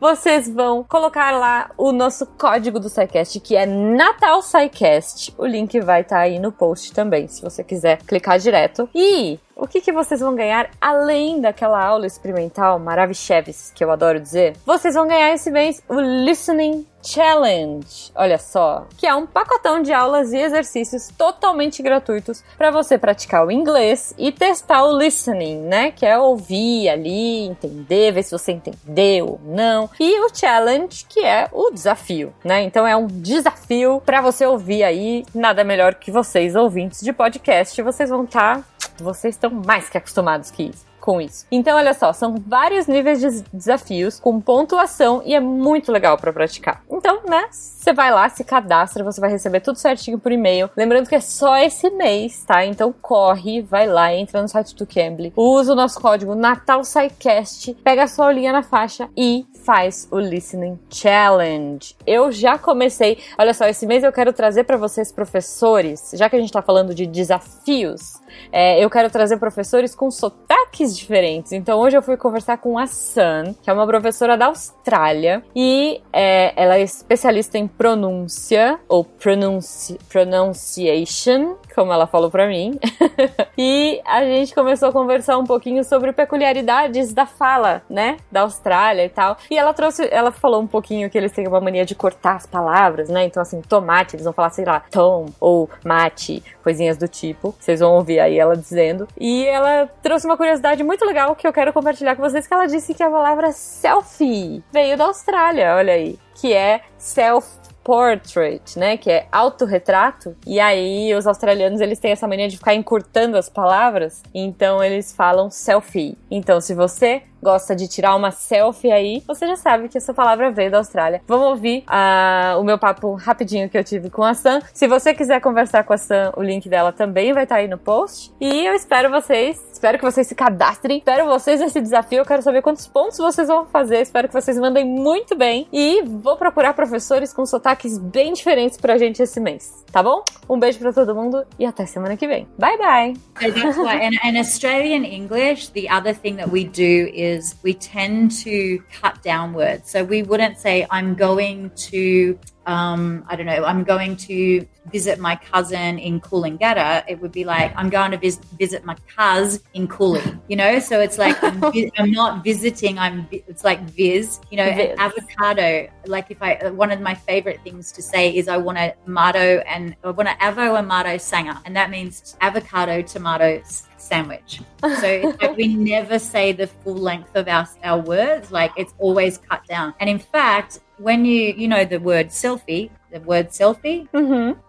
vocês vão colocar lá o nosso código do SciCast, que é Natal SciCast. O link vai estar aí no post também, se você quiser clicar direto. E o que, que vocês vão ganhar além daquela aula experimental Maravicheves, que eu adoro dizer? Vocês vão ganhar esse mês o Listening Challenge. Olha só, que é um pacotão de aulas e exercícios totalmente gratuitos para você praticar o inglês e testar o listening, né? Que é ouvir ali, entender, ver se você entendeu ou não. E o challenge, que é o desafio, né? Então é um desafio para você ouvir aí, nada melhor que vocês ouvintes de podcast, vocês vão estar vocês estão mais que acostumados que isso com isso. Então, olha só, são vários níveis de desafios com pontuação e é muito legal para praticar. Então, né, você vai lá, se cadastra, você vai receber tudo certinho por e-mail. Lembrando que é só esse mês, tá? Então corre, vai lá, entra no site do Cambly, usa o nosso código NatalSciCast, pega a sua olhinha na faixa e faz o Listening Challenge. Eu já comecei, olha só, esse mês eu quero trazer para vocês professores, já que a gente tá falando de desafios, é, eu quero trazer professores com sotaques diferentes. Então hoje eu fui conversar com a Sun, que é uma professora da Austrália, e é, ela é especialista em pronúncia, ou pronunci pronunciation, como ela falou pra mim. e a gente começou a conversar um pouquinho sobre peculiaridades da fala, né, da Austrália e tal. E ela trouxe, ela falou um pouquinho que eles têm uma mania de cortar as palavras, né? Então assim, tomate, eles vão falar, sei lá, tom ou mate, coisinhas do tipo. Vocês vão ouvir aí ela dizendo. E ela trouxe uma curiosidade muito legal que eu quero compartilhar com vocês, que ela disse que a palavra selfie veio da Austrália, olha aí, que é self portrait, né, que é autorretrato. E aí os australianos eles têm essa mania de ficar encurtando as palavras, então eles falam selfie. Então se você gosta de tirar uma selfie aí, você já sabe que essa palavra veio da Austrália. Vamos ouvir ah, o meu papo rapidinho que eu tive com a Sam. Se você quiser conversar com a Sam, o link dela também vai estar aí no post. E eu espero vocês, espero que vocês se cadastrem, espero vocês nesse desafio. Eu quero saber quantos pontos vocês vão fazer. Espero que vocês mandem muito bem. E vou procurar professores com sotaques bem diferentes pra gente esse mês, tá bom? Um beijo pra todo mundo e até semana que vem. Bye bye! So that's and, and Australian English, the other thing that we do is we tend to cut down words. So we wouldn't say, I'm going to, um, I don't know, I'm going to visit my cousin in Coolangatta. It would be like, I'm going to vis- visit my cuz in Cooling, you know? So it's like, I'm, vi- I'm not visiting, I'm, vi- it's like viz, you know, Viz. avocado. Like if I, one of my favorite things to say is I want a tomato and I want an avo amato sanger. And that means avocado tomato s- sandwich. So we never say the full length of our, our words. Like it's always cut down. And in fact, when you, you know, the word selfie, the word selfie,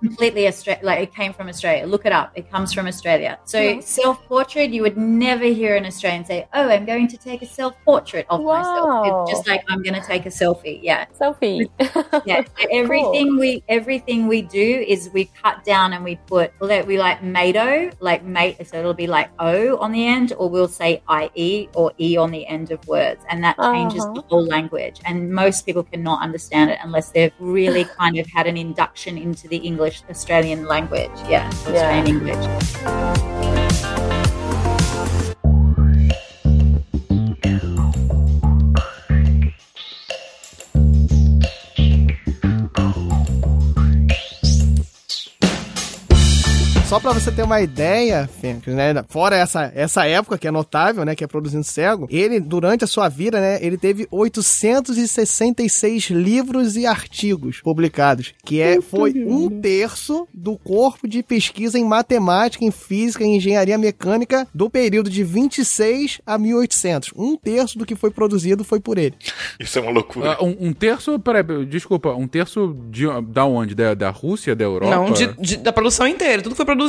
completely Australia, like it came from Australia. Look it up. It comes from Australia. So Yeah. self portrait, you would never hear an Australian say, "Oh, I'm going to take a self portrait of myself." It's just like I'm going to take a selfie. Yeah. Selfie. Yeah. Everything we everything we do is we cut down and we put we like mado, like mate. So it'll be like o on the end, or we'll say ie or e on the end of words, and that changes Uh-huh. the whole language. And most people cannot understand it unless they've really kind of had an induction into the English Australian language. Yeah, Australian English. Só pra você ter uma ideia, Fênix, né? Fora essa, essa época que é notável, né? Que é produzindo cego, ele, durante a sua vida, né? Ele teve 866 livros e artigos publicados, que é, foi um terço do corpo de pesquisa em matemática, em física e engenharia mecânica do período de 26 a 1800. Um terço do que foi produzido foi por ele. Isso é uma loucura. Ah, um, um terço, peraí, desculpa, um terço de, da onde? Da, da Rússia, da Europa? Não, de- de- da produção inteira. Tudo foi produzido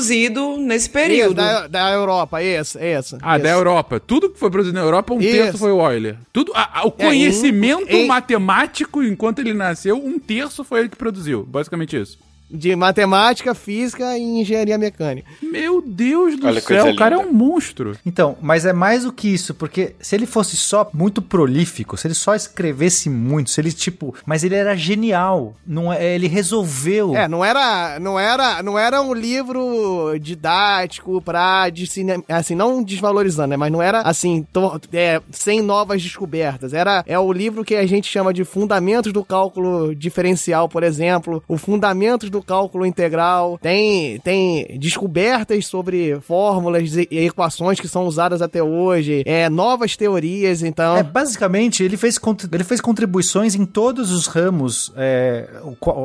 nesse Isso, período. da, da Europa, isso, isso. Ah, da isso. Europa. Tudo que foi produzido na Europa, um Isso. terço foi o Euler. Tudo, a- a- o É, conhecimento em- em- matemático, enquanto ele nasceu, um terço foi ele que produziu. Basicamente isso. De matemática, física e engenharia mecânica. Meu Deus do Olha céu, o cara é um monstro. Então, mas é mais do que isso, porque se ele fosse só muito prolífico, se ele só escrevesse muito, se ele tipo, mas ele era genial, não é, ele resolveu. É, não era, não era, não era um livro didático pra de cine- assim, não desvalorizando, né, mas não era assim, to- é, sem novas descobertas. Era é o livro que a gente chama de Fundamentos do Cálculo Diferencial, por exemplo, o Fundamentos do Cálculo Integral. Tem tem descobertas sobre fórmulas e equações que são usadas até hoje, é novas teorias, então. É, basicamente, ele fez, ele fez contribuições em todos os ramos, é,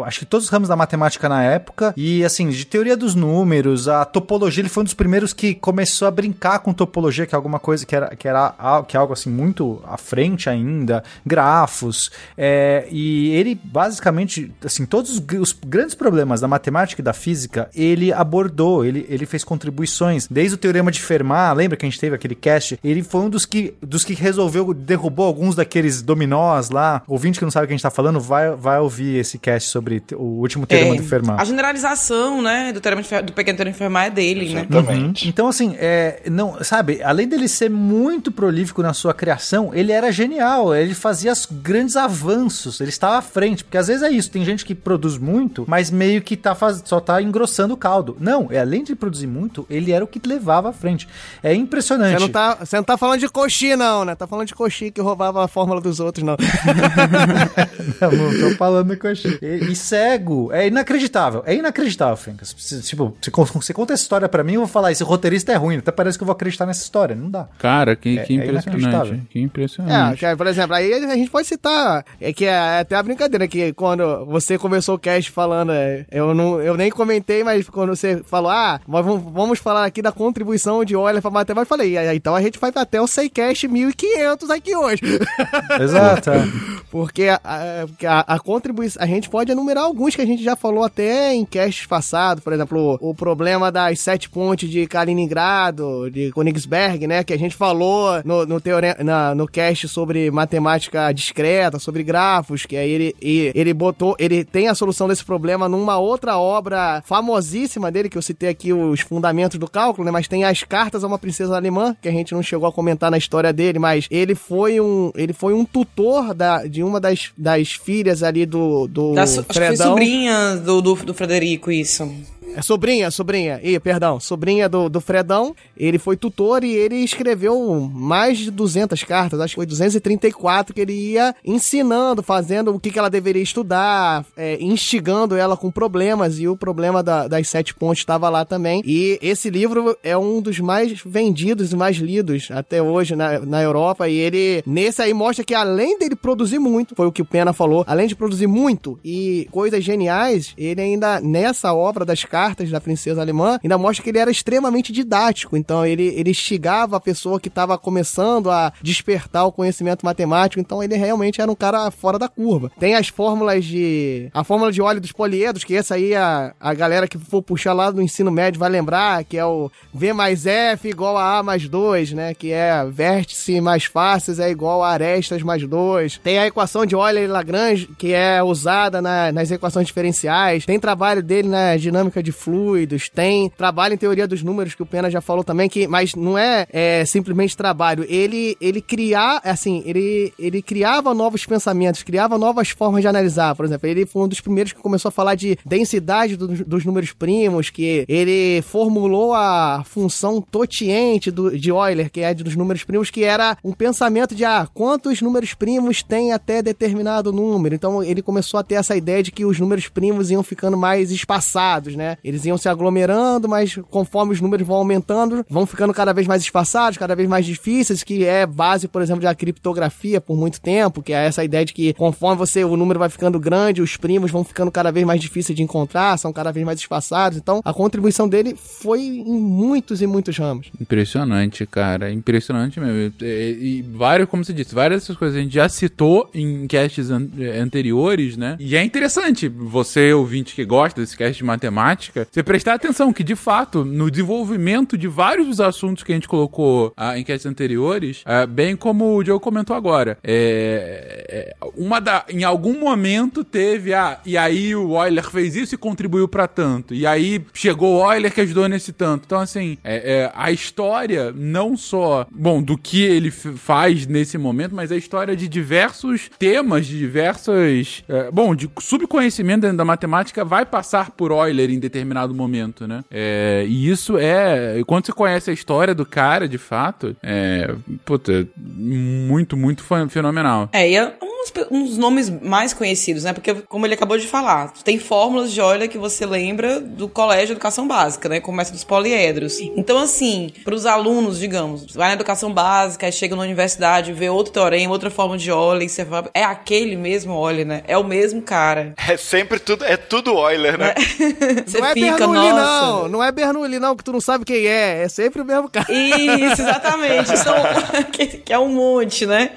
acho que todos os ramos da matemática na época, e assim, de teoria dos números, a topologia, ele foi um dos primeiros que começou a brincar com topologia, que é alguma coisa que era, que era que é algo assim muito à frente ainda, grafos, é, e ele basicamente, assim, todos os, os grandes problemas da matemática e da física, ele abordou, ele, ele fez contribuições, desde o teorema de Fermat, lembra que a gente teve aquele cast? Ele foi um dos que, dos que resolveu, derrubou alguns daqueles dominós lá. Ouvinte que não sabe o que a gente tá falando, vai, vai ouvir esse cast sobre o último teorema É, de Fermat. A generalização, né, do, teorema de do pequeno teorema de Fermat é dele, né? Uhum. Então, assim, é, não, sabe, além dele ser muito prolífico na sua criação, ele era genial, ele fazia grandes avanços, ele estava à frente, porque às vezes é isso, tem gente que produz muito, mas meio que tá faz, só tá engrossando o caldo. Não, é, além de produzir muito, ele era o que levava à frente. É impressionante. Você não, tá, você não tá falando de Coxi, não, né? Tá falando de Coxi que roubava a fórmula dos outros, não. Não, não tô falando coxinha. E, e cego. É inacreditável. É inacreditável, Fencas. Você, Tipo, você, con- você conta essa história pra mim, eu vou falar, esse roteirista é ruim. Até parece que eu vou acreditar nessa história. Não dá. Cara, que, É- que é impressionante. inacreditável. que É, impressionante. que, por exemplo, aí a gente pode citar, é que é até a brincadeira, que quando você começou o cast falando, é, eu, não, eu nem comentei, mas quando você falou, ah, mas vamos, vamos falar aqui da contribuição de Euler pra matemática, eu falei, "Ah, então a gente vai até o Seicast 1500 aqui hoje. Exato. é. Porque a, a, a- a contribuição, a gente pode enumerar alguns que a gente já falou até em casts passados, por exemplo, o, o problema das sete pontes de Kaliningrado, de Königsberg, né, que a gente falou no, no, na, no cast sobre matemática discreta, sobre grafos, que aí ele, e- ele botou, ele tem a solução desse problema numa outra obra famosíssima dele, que eu citei aqui os fundamentos do cálculo, né, mas tem as cartas a uma princesa alemã, que a gente não chegou a comentar na história dele, mas ele foi um, ele foi um tutor da, de uma das, das filhas ali do, do Da acho que foi Fredão. sobrinha do, do, do Frederico, isso. É sobrinha, sobrinha. Ih, perdão. Sobrinha do, do Fredão. Ele foi tutor e ele escreveu mais de 200 cartas. Acho que foi 234 que ele ia ensinando, fazendo o que, que ela deveria estudar, é, instigando ela com problemas. E o problema da- das sete pontes estava lá também. E esse livro é um dos mais vendidos e mais lidos até hoje na, na Europa. E ele, nesse aí, mostra que além dele produzir muito, foi o que o Pena falou, além de produzir muito e coisas geniais, ele ainda, nessa obra das cartas da princesa alemã, ainda mostra que ele era extremamente didático. Então, ele, ele instigava a pessoa que estava começando a despertar o conhecimento matemático. Então, ele realmente era um cara fora da curva. Tem as fórmulas de. A fórmula de óleo dos poliedros, que essa aí a, a galera que for puxar lá do ensino médio vai lembrar, que é o V mais F igual a A mais 2, né? Que é vértice mais fáceis é igual a arestas mais 2. Tem a equação de Euler e Lagrange, que é usada na- nas equações diferenciais. Tem trabalho dele na dinâmica de fluidos. Tem trabalho em teoria dos números, que o Pena já falou também, que, mas não é, é, simplesmente trabalho. Ele, ele criar, assim, ele, ele criava novos pensamentos, criava novas formas de analisar. Por exemplo, ele foi um dos primeiros que começou a falar de densidade dos, dos números primos, que ele formulou a função totiente do, de Euler, que é dos números primos, que era um pensamento de, ah, quantos números primos tem até determinado número. Então ele começou a ter essa ideia de que os números primos iam ficando mais espaçados, né? Eles iam se aglomerando, mas conforme os números vão aumentando, vão ficando cada vez mais espaçados, cada vez mais difíceis, que é base, por exemplo, da criptografia por muito tempo, que é essa ideia de que conforme você o número vai ficando grande, os primos vão ficando cada vez mais difíceis de encontrar, são cada vez mais espaçados. Então, a contribuição dele foi em muitos e muitos ramos. Impressionante, cara. Impressionante mesmo. E, e várias, como você disse, várias dessas coisas a gente já citou em casts an- eh, anteriores, né? E é interessante você, ouvinte que gosta desse cast de matemática, você prestar atenção que, de fato, no desenvolvimento de vários dos assuntos que a gente colocou ah, em casts anteriores, ah, bem como o Diogo comentou agora, é, é, uma da, em algum momento teve, ah, e aí o Euler fez isso e contribuiu pra tanto. E aí chegou o Euler que ajudou nesse tanto. Então, assim, é, é, a história não só, bom, do que ele faz nesse momento, mas a história de diversos temas, de diversas, é, bom, de subconhecimento dentro da matemática vai passar por Euler em determinado momento, né? É, e isso é, quando você conhece a história do cara, de fato, é, puta, muito, muito fe- fenomenal. É, e é uns, uns nomes mais conhecidos, né? Porque, como ele acabou de falar, tem fórmulas de Euler que você lembra do colégio de educação básica, né? Começa dos poliedros. Então, assim, para os alunos, digamos, vai na educação básica, aí chega na universidade, vê outro teorema, outra fórmula de Euler, e você fala, é aquele mesmo Euler, né? É o mesmo cara. É sempre tudo, é tudo Euler, né? Você não é fica, Bernoulli, nossa. não. Não é Bernoulli, não, que tu não sabe quem é. É sempre o mesmo cara. Isso, exatamente. São, que, que é um monte, né?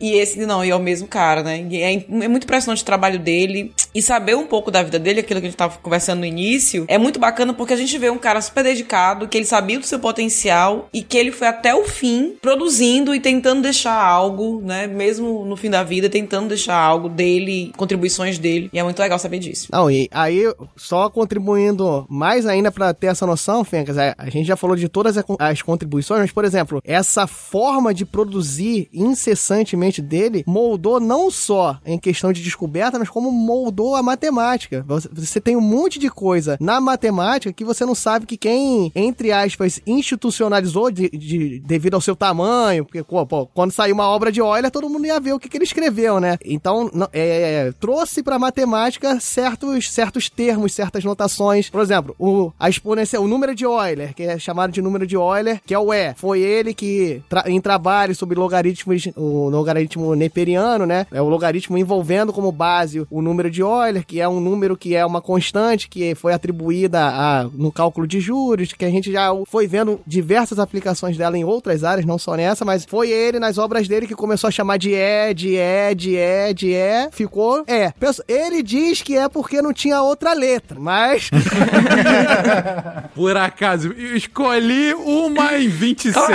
E esse não, e é o mesmo cara, né? E é, é muito impressionante o trabalho dele. E saber um pouco da vida dele, aquilo que a gente tava conversando no início, é muito bacana porque a gente vê um cara super dedicado, que ele sabia do seu potencial e que ele foi até o fim produzindo e tentando deixar algo, né? Mesmo no fim da vida, tentando deixar algo dele, contribuições dele. E é muito legal saber disso. Não, e aí, só contribuindo mais ainda pra ter essa noção, Fencas, é, a gente já falou de todas as contribuições, mas, por exemplo, essa forma de produzir incessantemente dele moldou não só em questão de descoberta, mas como moldou a matemática. Você, tem um monte de coisa na matemática que você não sabe que quem, entre aspas, institucionalizou de, de- devido ao seu tamanho, porque, pô, quando saiu uma obra de Euler, todo mundo ia ver o que, que ele escreveu, né? Então, não- é, trouxe pra matemática certos, certos termos, certas notações. Por exemplo, o, a exponencial, o número de Euler, que é chamado de número de Euler, que é o E. Foi ele que, tra- em trabalho sobre logaritmos, o logaritmo neperiano, né? É o logaritmo envolvendo como base o número de Euler, que é um número que é uma constante, que foi atribuída a, no cálculo de juros, que a gente já foi vendo diversas aplicações dela em outras áreas, não só nessa, mas foi ele, nas obras dele, que começou a chamar de E, de E, de E, de E, ficou E. Pensa- Ele diz que é porque não tinha outra letra, mas Por acaso, eu escolhi uma em 26 Claro.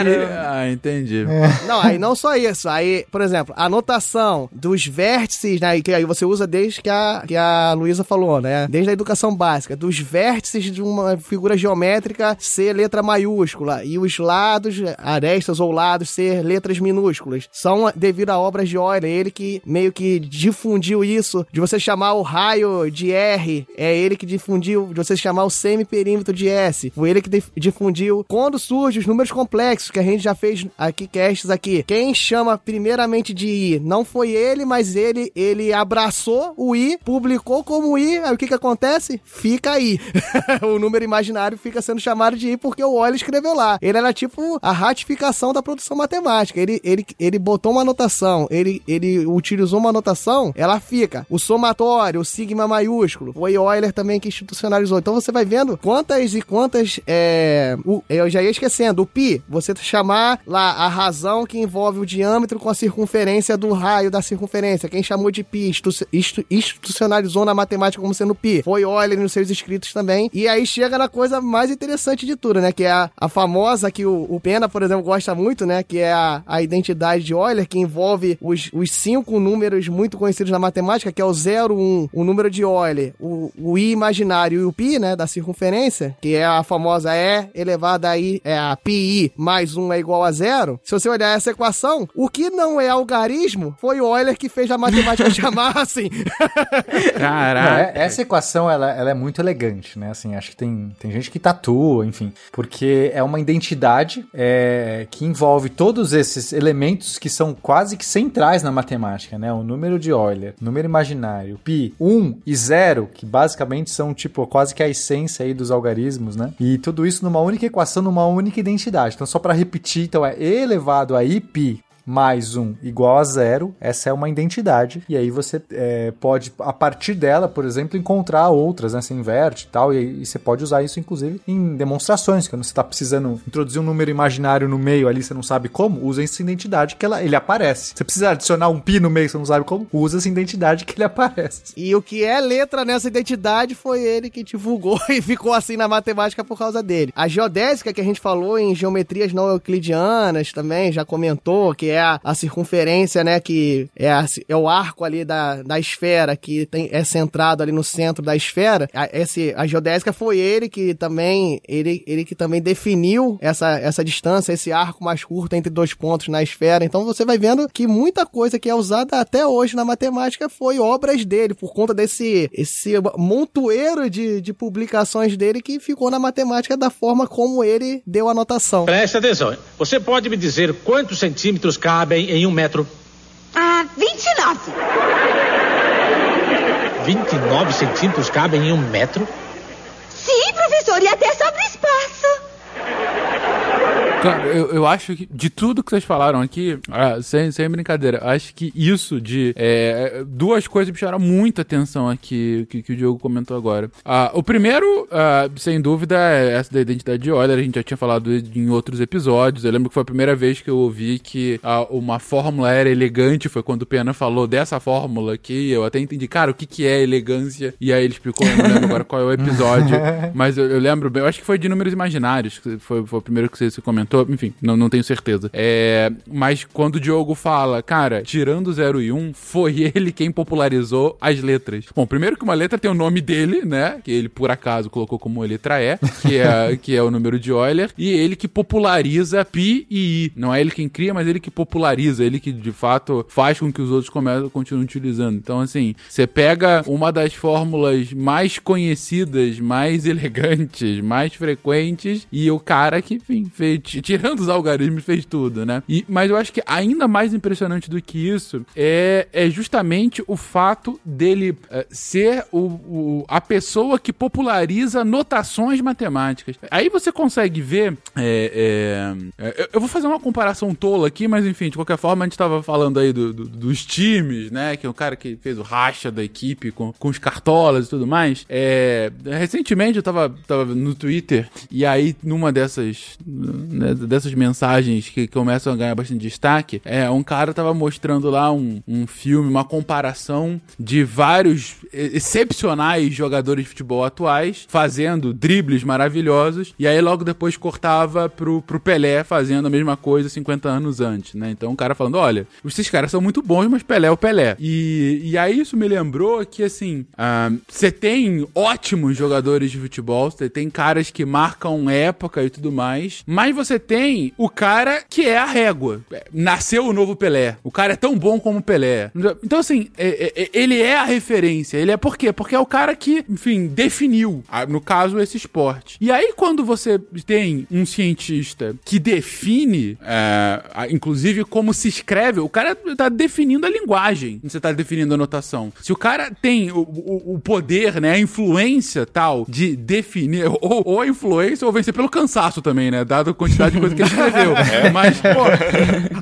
aqui. Ah, entendi. Não, aí não só isso. Aí, por exemplo, a notação dos vértices, né? Que aí você usa desde que a, que a Luísa falou, né? Desde a educação básica. Dos vértices de uma figura geométrica ser letra maiúscula e os lados, arestas ou lados, ser letras minúsculas. São devido a obras de Euler. Ele que meio que difundiu isso, de você chamar o raio de R, é ele que difundiu, de você chamar o semiperímetro de S. Foi ele que dif- difundiu quando surgem os números complexos, que a gente já fez aqui, casts aqui. Quem chama primeiramente de I não foi ele, mas ele ele abraçou o I, publicou como I, aí o que que acontece? Fica aí. o número imaginário fica sendo chamado de I porque o Euler escreveu lá. Ele era tipo a ratificação da produção matemática. Ele, ele, ele botou uma anotação, ele, ele utilizou uma anotação, ela fica. O somatório, o sigma maiúsculo, foi Euler também que institucionalizou. Então você vai vendo quantas e quantas. É, o- eu já ia esquecendo. O pi, você chamar lá a razão que envolve o diâmetro com a circunferência do raio da circunferência. Quem chamou de pi institucionalizou na matemática como sendo pi. Foi Euler nos seus escritos também. E aí chega na coisa mais interessante de tudo, né? Que é a, a famosa que o, o Pena, por exemplo, gosta muito, né? Que é a, a identidade de Euler, que envolve os, os cinco números muito conhecidos na matemática, que é o 0, 1, o número de Euler, o, o i imaginário e o pi, né? Da circunferência, que é a famosa E elevada a I, é a pi mais 1 é igual a zero. Se você olhar essa equação, o que não é algarismo foi Euler que fez a matemática chamar assim. Caraca. é- essa equação, ela, ela é muito elegante, né? Assim, acho que tem, tem gente que tatua, enfim. Porque é uma identidade é, que envolve todos esses elementos que são quase que centrais na matemática, né? O número de Euler, número imaginário, pi, 1 e 0, que basicamente são, tipo, quase que a essência aí dos algarismos, né? E tudo isso numa única equação, numa única identidade. Então, só para repetir, então é e elevado a i pi mais um igual a zero, essa é uma identidade. E aí você é, pode, a partir dela, por exemplo, encontrar outras, né? Você inverte e tal, e, e você pode usar isso, inclusive, em demonstrações, quando você está precisando introduzir um número imaginário no meio ali, você não sabe como, usa essa identidade que ela, ele aparece. Você precisa adicionar um pi no meio, você não sabe como, usa essa identidade que ele aparece. E o que é letra nessa identidade foi ele que divulgou e ficou assim na matemática por causa dele. A geodésica que a gente falou em geometrias não euclidianas também, já comentou, que é a, a circunferência, né, que é, a- é o arco ali da, da esfera, que tem, é centrado ali no centro da esfera. A, esse, a geodésica foi ele que também, ele, ele que também definiu essa, essa distância, esse arco mais curto entre dois pontos na esfera. Então você vai vendo que muita coisa que é usada até hoje na matemática foi obras dele, por conta desse esse montoeiro de, de publicações dele que ficou na matemática da forma como ele deu a notação. Preste atenção. Você pode me dizer quantos centímetros cabem em um metro? Ah, 29. 29 centímetros cabem em um metro? Sim, professor, e até sobre espaço. Eu, eu acho que de tudo que vocês falaram aqui, ah, sem, sem brincadeira, acho que isso de. é, duas coisas me chamaram muita atenção aqui que, que o Diogo comentou agora. Ah, o primeiro, ah, sem dúvida, é essa da identidade de Euler. A gente já tinha falado em outros episódios. Eu lembro que foi a primeira vez que eu ouvi que ah, uma fórmula era elegante. Foi quando o Pena falou dessa fórmula aqui. Eu até entendi, cara, o que, que é elegância? E aí ele explicou, eu não lembro agora qual é o episódio. Mas eu, eu lembro bem, eu acho que foi de números imaginários, que foi, foi o primeiro que você, você enfim, não, não tenho certeza. É, mas quando o Diogo fala, cara, tirando 0 e 1, um, foi ele quem popularizou as letras. Bom, primeiro que uma letra tem o nome dele, né? Que ele por acaso colocou como letra E, que é, que é o número de Euler, e ele que populariza pi e i. Não é ele quem cria, mas ele que populariza, ele que de fato faz com que os outros comecem, continuem utilizando. Então, assim, você pega uma das fórmulas mais conhecidas, mais elegantes, mais frequentes, e o cara que, enfim, fez, tirando os algarismos, fez tudo, né? E, mas eu acho que ainda mais impressionante do que isso é, é justamente o fato dele é, ser o, o, a pessoa que populariza notações matemáticas. Aí você consegue ver. É, é, é eu vou fazer uma comparação tola aqui, mas enfim, de qualquer forma, a gente tava falando aí do, do, dos times, né? Que é o cara que fez o racha da equipe com, com os cartolas e tudo mais. É, recentemente eu tava, tava no Twitter e aí numa dessas, né, dessas mensagens que começam a ganhar bastante destaque, é, um cara tava mostrando lá um, um filme, uma comparação de vários excepcionais jogadores de futebol atuais fazendo dribles maravilhosos e aí logo depois cortava pro, pro Pelé fazendo a mesma coisa 50 anos antes, né? Então o cara falando, olha, esses caras são muito bons, mas Pelé é o Pelé. E, e aí isso me lembrou que, assim, ah, você uh, tem ótimos jogadores de futebol, você tem caras que marcam época e tudo mais, mas você tem o cara que é a régua. Nasceu o novo Pelé. O cara é tão bom como o Pelé. Então, assim, é, é, ele é a referência. Ele é por quê? Porque é o cara que, enfim, definiu, no caso, esse esporte. E aí, quando você tem um cientista que define, é, inclusive, como se escreve, o cara tá definindo a linguagem. Você tá definindo a notação. Se o cara tem o, o, o poder, né, a influência tal de definir, ou, ou, a influência, ou vencer pelo cansaço também, né, dado a quantidade de coisa que ele escreveu. É. Mas, pô...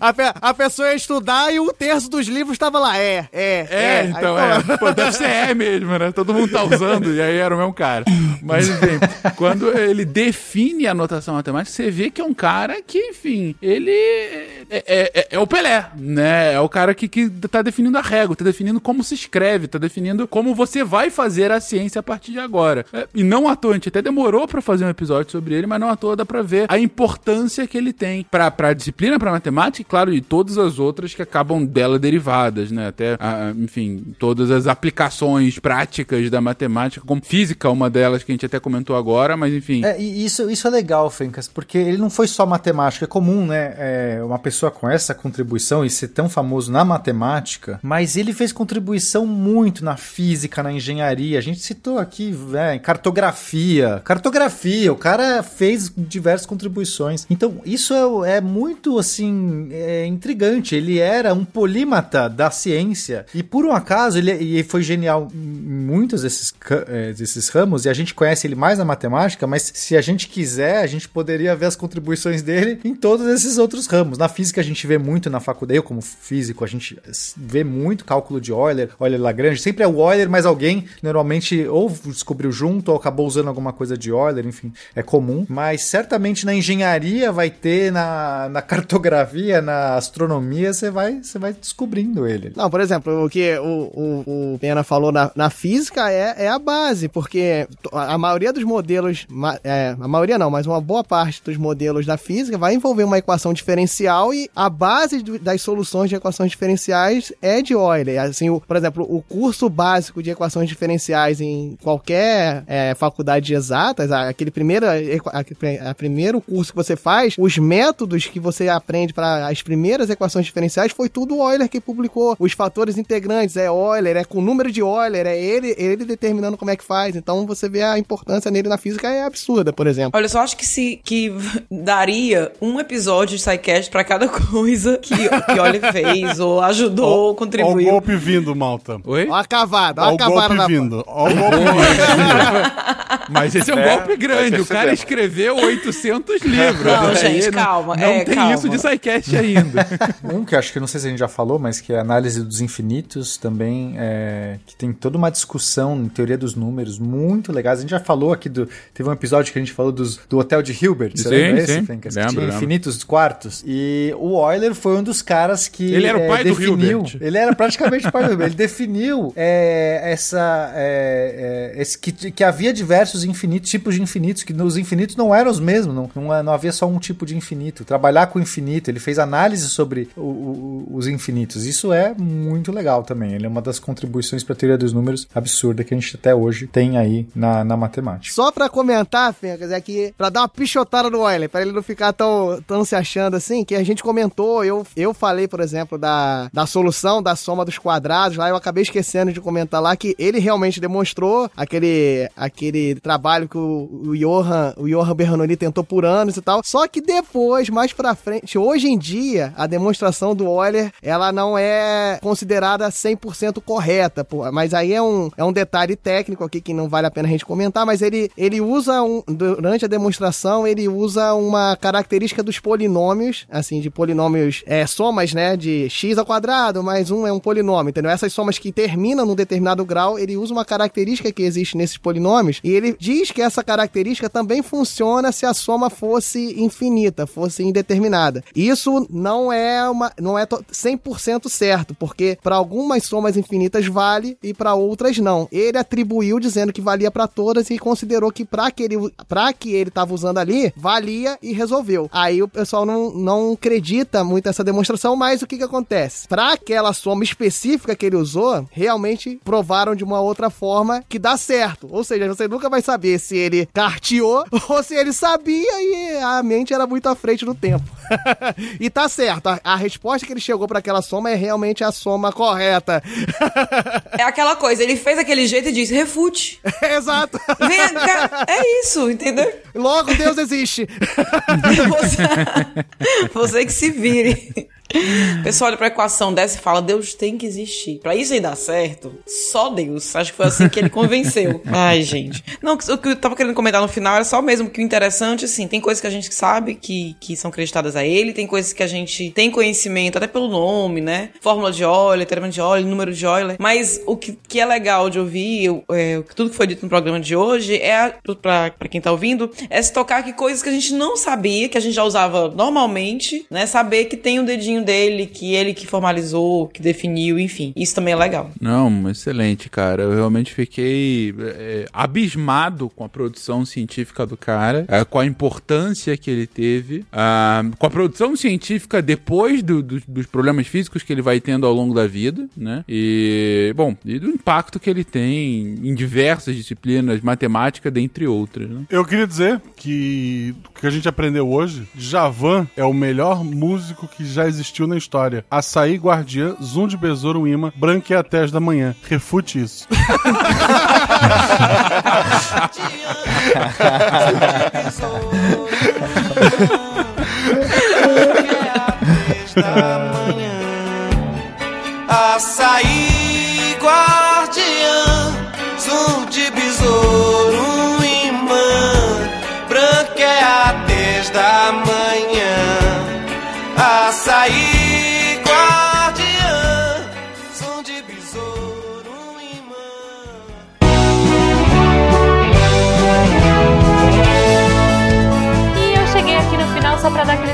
A, pe a, pessoa ia estudar e um terço dos livros tava lá, é, é, é. É, então, aí, é. Pô, deve ser é mesmo, né? Todo mundo tá usando, e aí era o mesmo cara. Mas, enfim, quando ele define a notação matemática, você vê que é um cara que, enfim, ele é, é, é, é o Pelé, né? É o cara que, que tá definindo a régua, tá definindo como se escreve, tá definindo como você vai fazer a ciência a partir de agora. É, e não à toa, a gente até demorou para fazer um episódio sobre ele, mas não à toa dá pra ver a importância que ele tem pra, pra disciplina, pra matemática e, claro, e todas as outras que acabam dela derivadas, né? Até, a, enfim, todas as aplicações práticas da matemática, como física, uma delas que a gente até comentou agora, mas enfim. É, isso, isso é legal, Fencas, porque ele não foi só matemática. É comum, né? É, uma pessoa com essa contribuição e ser tão famoso na matemática, mas ele fez contribuição muito na física, na engenharia. A gente citou aqui, né, cartografia. Cartografia, o cara fez diversas contribuições. Então, isso é, é muito, assim, é intrigante. Ele era um polímata da ciência e, por um acaso, ele, ele foi genial em muitos desses, é, desses ramos e a gente conhece ele mais na matemática, mas se a gente quiser, a gente poderia ver as contribuições dele em todos esses outros ramos. Na física, a gente vê muito na faculdade, eu como físico, a gente vê muito cálculo de Euler, Euler-Lagrange. Sempre é o Euler, mas alguém normalmente ou descobriu junto ou acabou usando alguma coisa de Euler, enfim, é comum. Mas certamente na engenharia vai ter, na, na cartografia, na astronomia, você vai, você vai descobrindo ele. Não, por exemplo, o que o, o, o Pena falou na, na física é, é a base, porque a maioria dos modelos, é, a maioria não, mas uma boa parte dos modelos da física vai envolver uma equação diferencial e a base das soluções de equações diferenciais é de Euler. Assim, o, por exemplo, o curso básico de equações diferenciais em qualquer é, faculdade de exatas, aquele primeiro, a, a primeiro curso que você faz, os métodos que você aprende para as primeiras equações diferenciais foi tudo Euler que publicou. Os fatores integrantes é Euler, é com o número de Euler, é ele, ele determinando como é que faz. Então você vê a importância nele na física é absurda, por exemplo. Olha, eu só acho que se que daria um episódio de SciCast para cada coisa que, que Euler fez ou ajudou, ó, contribuiu. Olha o golpe vindo, malta. Oi? Ó a cavada, ó a cavada golpe na vindo. Ó o golpe vindo. Mas esse é um é, golpe grande. O cara escreveu 800 livros. Não, né? gente, calma. Não é, tem calma. isso de SciCast ainda. um que acho que não sei se a gente já falou, mas que é a análise dos infinitos também, é, que tem toda uma discussão em teoria dos números muito legais. A gente já falou aqui do. Teve um episódio que a gente falou dos, do Hotel de Hilbert. Você sim, lembra sim. esse, Fencas? Lembro, lembro. infinitos quartos. E o Euler foi um dos caras que. Ele era o pai é, do definiu, Hilbert. Ele era praticamente o pai do Hilbert. Ele definiu é, essa. É, é, esse, que, que havia diversos infinitos, tipos de infinitos, que os infinitos não eram os mesmos, não, não, não havia só um tipo de infinito. Trabalhar com o infinito, ele fez análise sobre o, o, os infinitos. Isso é muito legal também. Ele é uma das contribuições para a teoria dos números absurda que a gente até hoje tem aí na, na matemática. Só pra comentar, Fencas, é que pra dar uma pichotada no Euler, pra ele não ficar tão, tão se achando assim, que a gente comentou, eu, eu falei, por exemplo, da, da solução da soma dos quadrados lá, eu acabei esquecendo de comentar lá que ele realmente demonstrou aquele, aquele trabalho que o, o Johan, o Johan Bernoulli tentou por anos e tal, só que depois, mais pra frente, hoje em dia, a demonstração do Euler, ela não é considerada 100% correta, pô, mas aí é um, é um detalhe técnico aqui que não vale a pena a gente comentar, mas ele, ele usa, um, durante a demonstração, ele usa uma característica dos polinômios, assim, de polinômios, é, somas, né, de x ao quadrado, mais um é um polinômio, entendeu? Essas somas que terminam num determinado grau, ele usa uma característica que existe nesses polinômios, e ele diz que essa característica também funciona se a soma fosse infinita, fosse indeterminada. Isso não é uma, não é 100% certo, porque para algumas somas infinitas vale e para outras não. Ele atribuiu dizendo que valia para todas e considerou que para que ele para que ele estava usando ali, valia e resolveu. Aí o pessoal não, não acredita muito nessa demonstração, mas o que que acontece? Para aquela soma específica que ele usou, realmente provaram de uma outra forma que dá certo. Ou seja, você nunca vai saber se ele carteou ou se ele sabia e a mente era muito à frente do tempo. e tá certo, a, a resposta que ele chegou para aquela soma é realmente a soma correta. É aquela coisa, ele fez aquele jeito e disse, refute. Exato. Vem. É isso, entendeu? Logo Deus existe. Você, você que se vire. O pessoal olha pra equação dessa e fala: Deus tem que existir. Pra isso aí dar certo, só Deus. Acho que foi assim que ele convenceu. Ai, gente. Não, o que eu tava querendo comentar no final era só mesmo que o interessante, assim, tem coisas que a gente sabe que, que são creditadas a ele, tem coisas que a gente tem conhecimento, até pelo nome, né? Fórmula de Euler, teorema de Euler, número de Euler. Mas o que, que é legal de ouvir, é, tudo que foi dito no programa de hoje, é, pra, pra quem tá ouvindo, é se tocar que coisas que a gente não sabia, que a gente já usava normalmente, né? Saber que tem um dedinho dele, que ele que formalizou, que definiu, enfim. Isso também é legal. Não, excelente, cara. Eu realmente fiquei é, abismado com a produção científica do cara, é, com a importância que ele teve, ah, com a produção científica depois do, do, dos problemas físicos que ele vai tendo ao longo da vida, né? E, bom, e do impacto que ele tem em diversas disciplinas, matemática, dentre outras, né? Eu queria dizer que que a gente aprendeu hoje, Javan é o melhor músico que já existiu na história. Açaí, Guardiã, Zoom de Besouro, Imã, Branqueatés da Manhã. Refute isso. Açaí,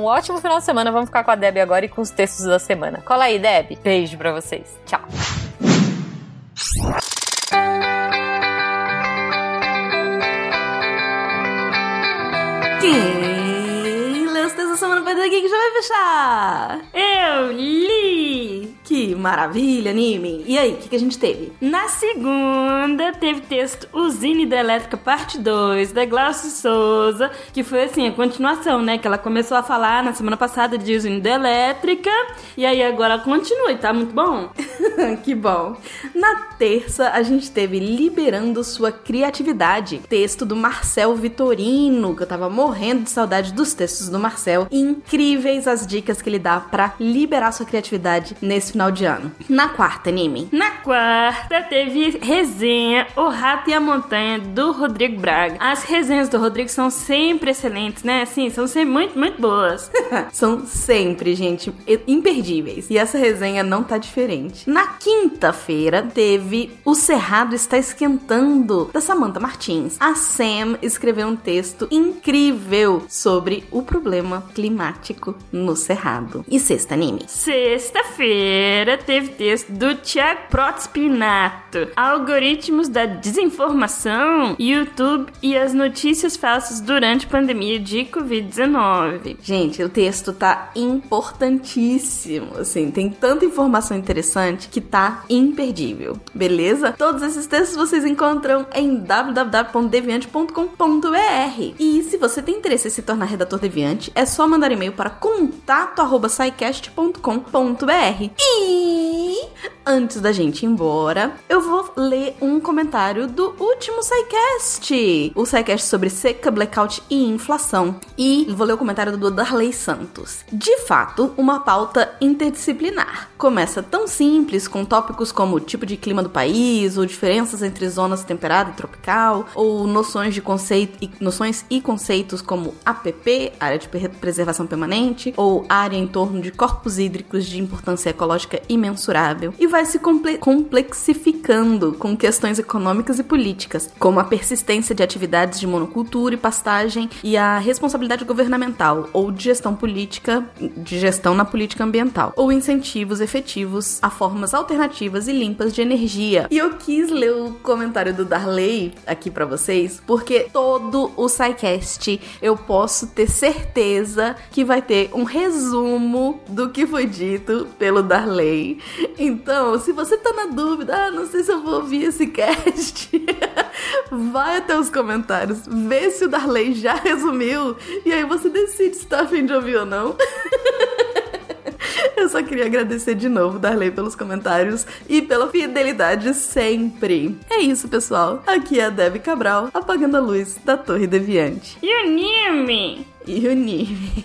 um ótimo final de semana. Vamos ficar com a Deb agora e com os textos da semana. Cola aí, Deb. Beijo pra vocês. Tchau. Quem lê os textos da semana vai daqui que já vai fechar? Eu li! Que maravilha, anime. E aí, o que, que a gente teve? Na segunda, teve texto Usina Hidrelétrica Parte 2, da Glaucia Souza, que foi assim, a continuação, né? Que ela começou a falar na semana passada de usina hidrelétrica, e aí agora continua, e tá muito bom. que bom. Na terça, a gente teve Liberando Sua Criatividade, texto do Marcel Vitorino, que eu tava morrendo de saudade dos textos do Marcel. Incríveis as dicas que ele dá pra liberar sua criatividade nesse final de ano. Na quarta, anime. Na quarta, teve resenha O Rato e a Montanha, do Rodrigo Braga. As resenhas do Rodrigo são sempre excelentes, né? Assim, são sempre muito, muito boas. São sempre, gente, imperdíveis. E essa resenha não tá diferente. Na quinta-feira, teve O Cerrado Está Esquentando, da Samantha Martins. A Sam escreveu um texto incrível sobre o problema climático no Cerrado. E sexta, anime. Sexta-feira teve texto do Tiago Protspinato. Algoritmos da desinformação, YouTube e as notícias falsas durante pandemia de Covid-19. Gente, o texto tá importantíssimo. Assim, tem tanta informação interessante que tá imperdível. Beleza? Todos esses textos vocês encontram em www.deviante.com.br. E se você tem interesse em se tornar redator deviante, é só mandar e-mail para contato@saicast.com.br. E antes da gente ir embora, eu vou ler um comentário do último SciCast. O SciCast sobre seca, blackout e inflação. E vou ler o comentário do Darley Santos. De fato, uma pauta interdisciplinar. Começa tão simples, com tópicos como o tipo de clima do país, ou diferenças entre zonas temperada e tropical, ou noções de conceito e noções e conceitos como APP, área de preservação permanente, ou área em torno de corpos hídricos de importância ecológica imensurável, e vai se comple complexificando com questões econômicas e políticas, como a persistência de atividades de monocultura e pastagem e a responsabilidade governamental ou de gestão política, de gestão na política ambiental, ou incentivos efetivos a formas alternativas e limpas de energia. E eu quis ler o comentário do Darley aqui para vocês, porque todo o SciCast eu posso ter certeza que vai ter um resumo do que foi dito pelo Darley. Então, se você tá na dúvida, ah, não sei se eu vou ouvir esse cast, vai até os comentários, vê se o Darley já resumiu e aí você decide se tá afim de ouvir ou não. Eu só queria agradecer de novo, Darley, pelos comentários e pela fidelidade sempre. É isso, pessoal. Aqui é a Deb Cabral, apagando a luz da Torre Deviante. E o Nime? E o Nime.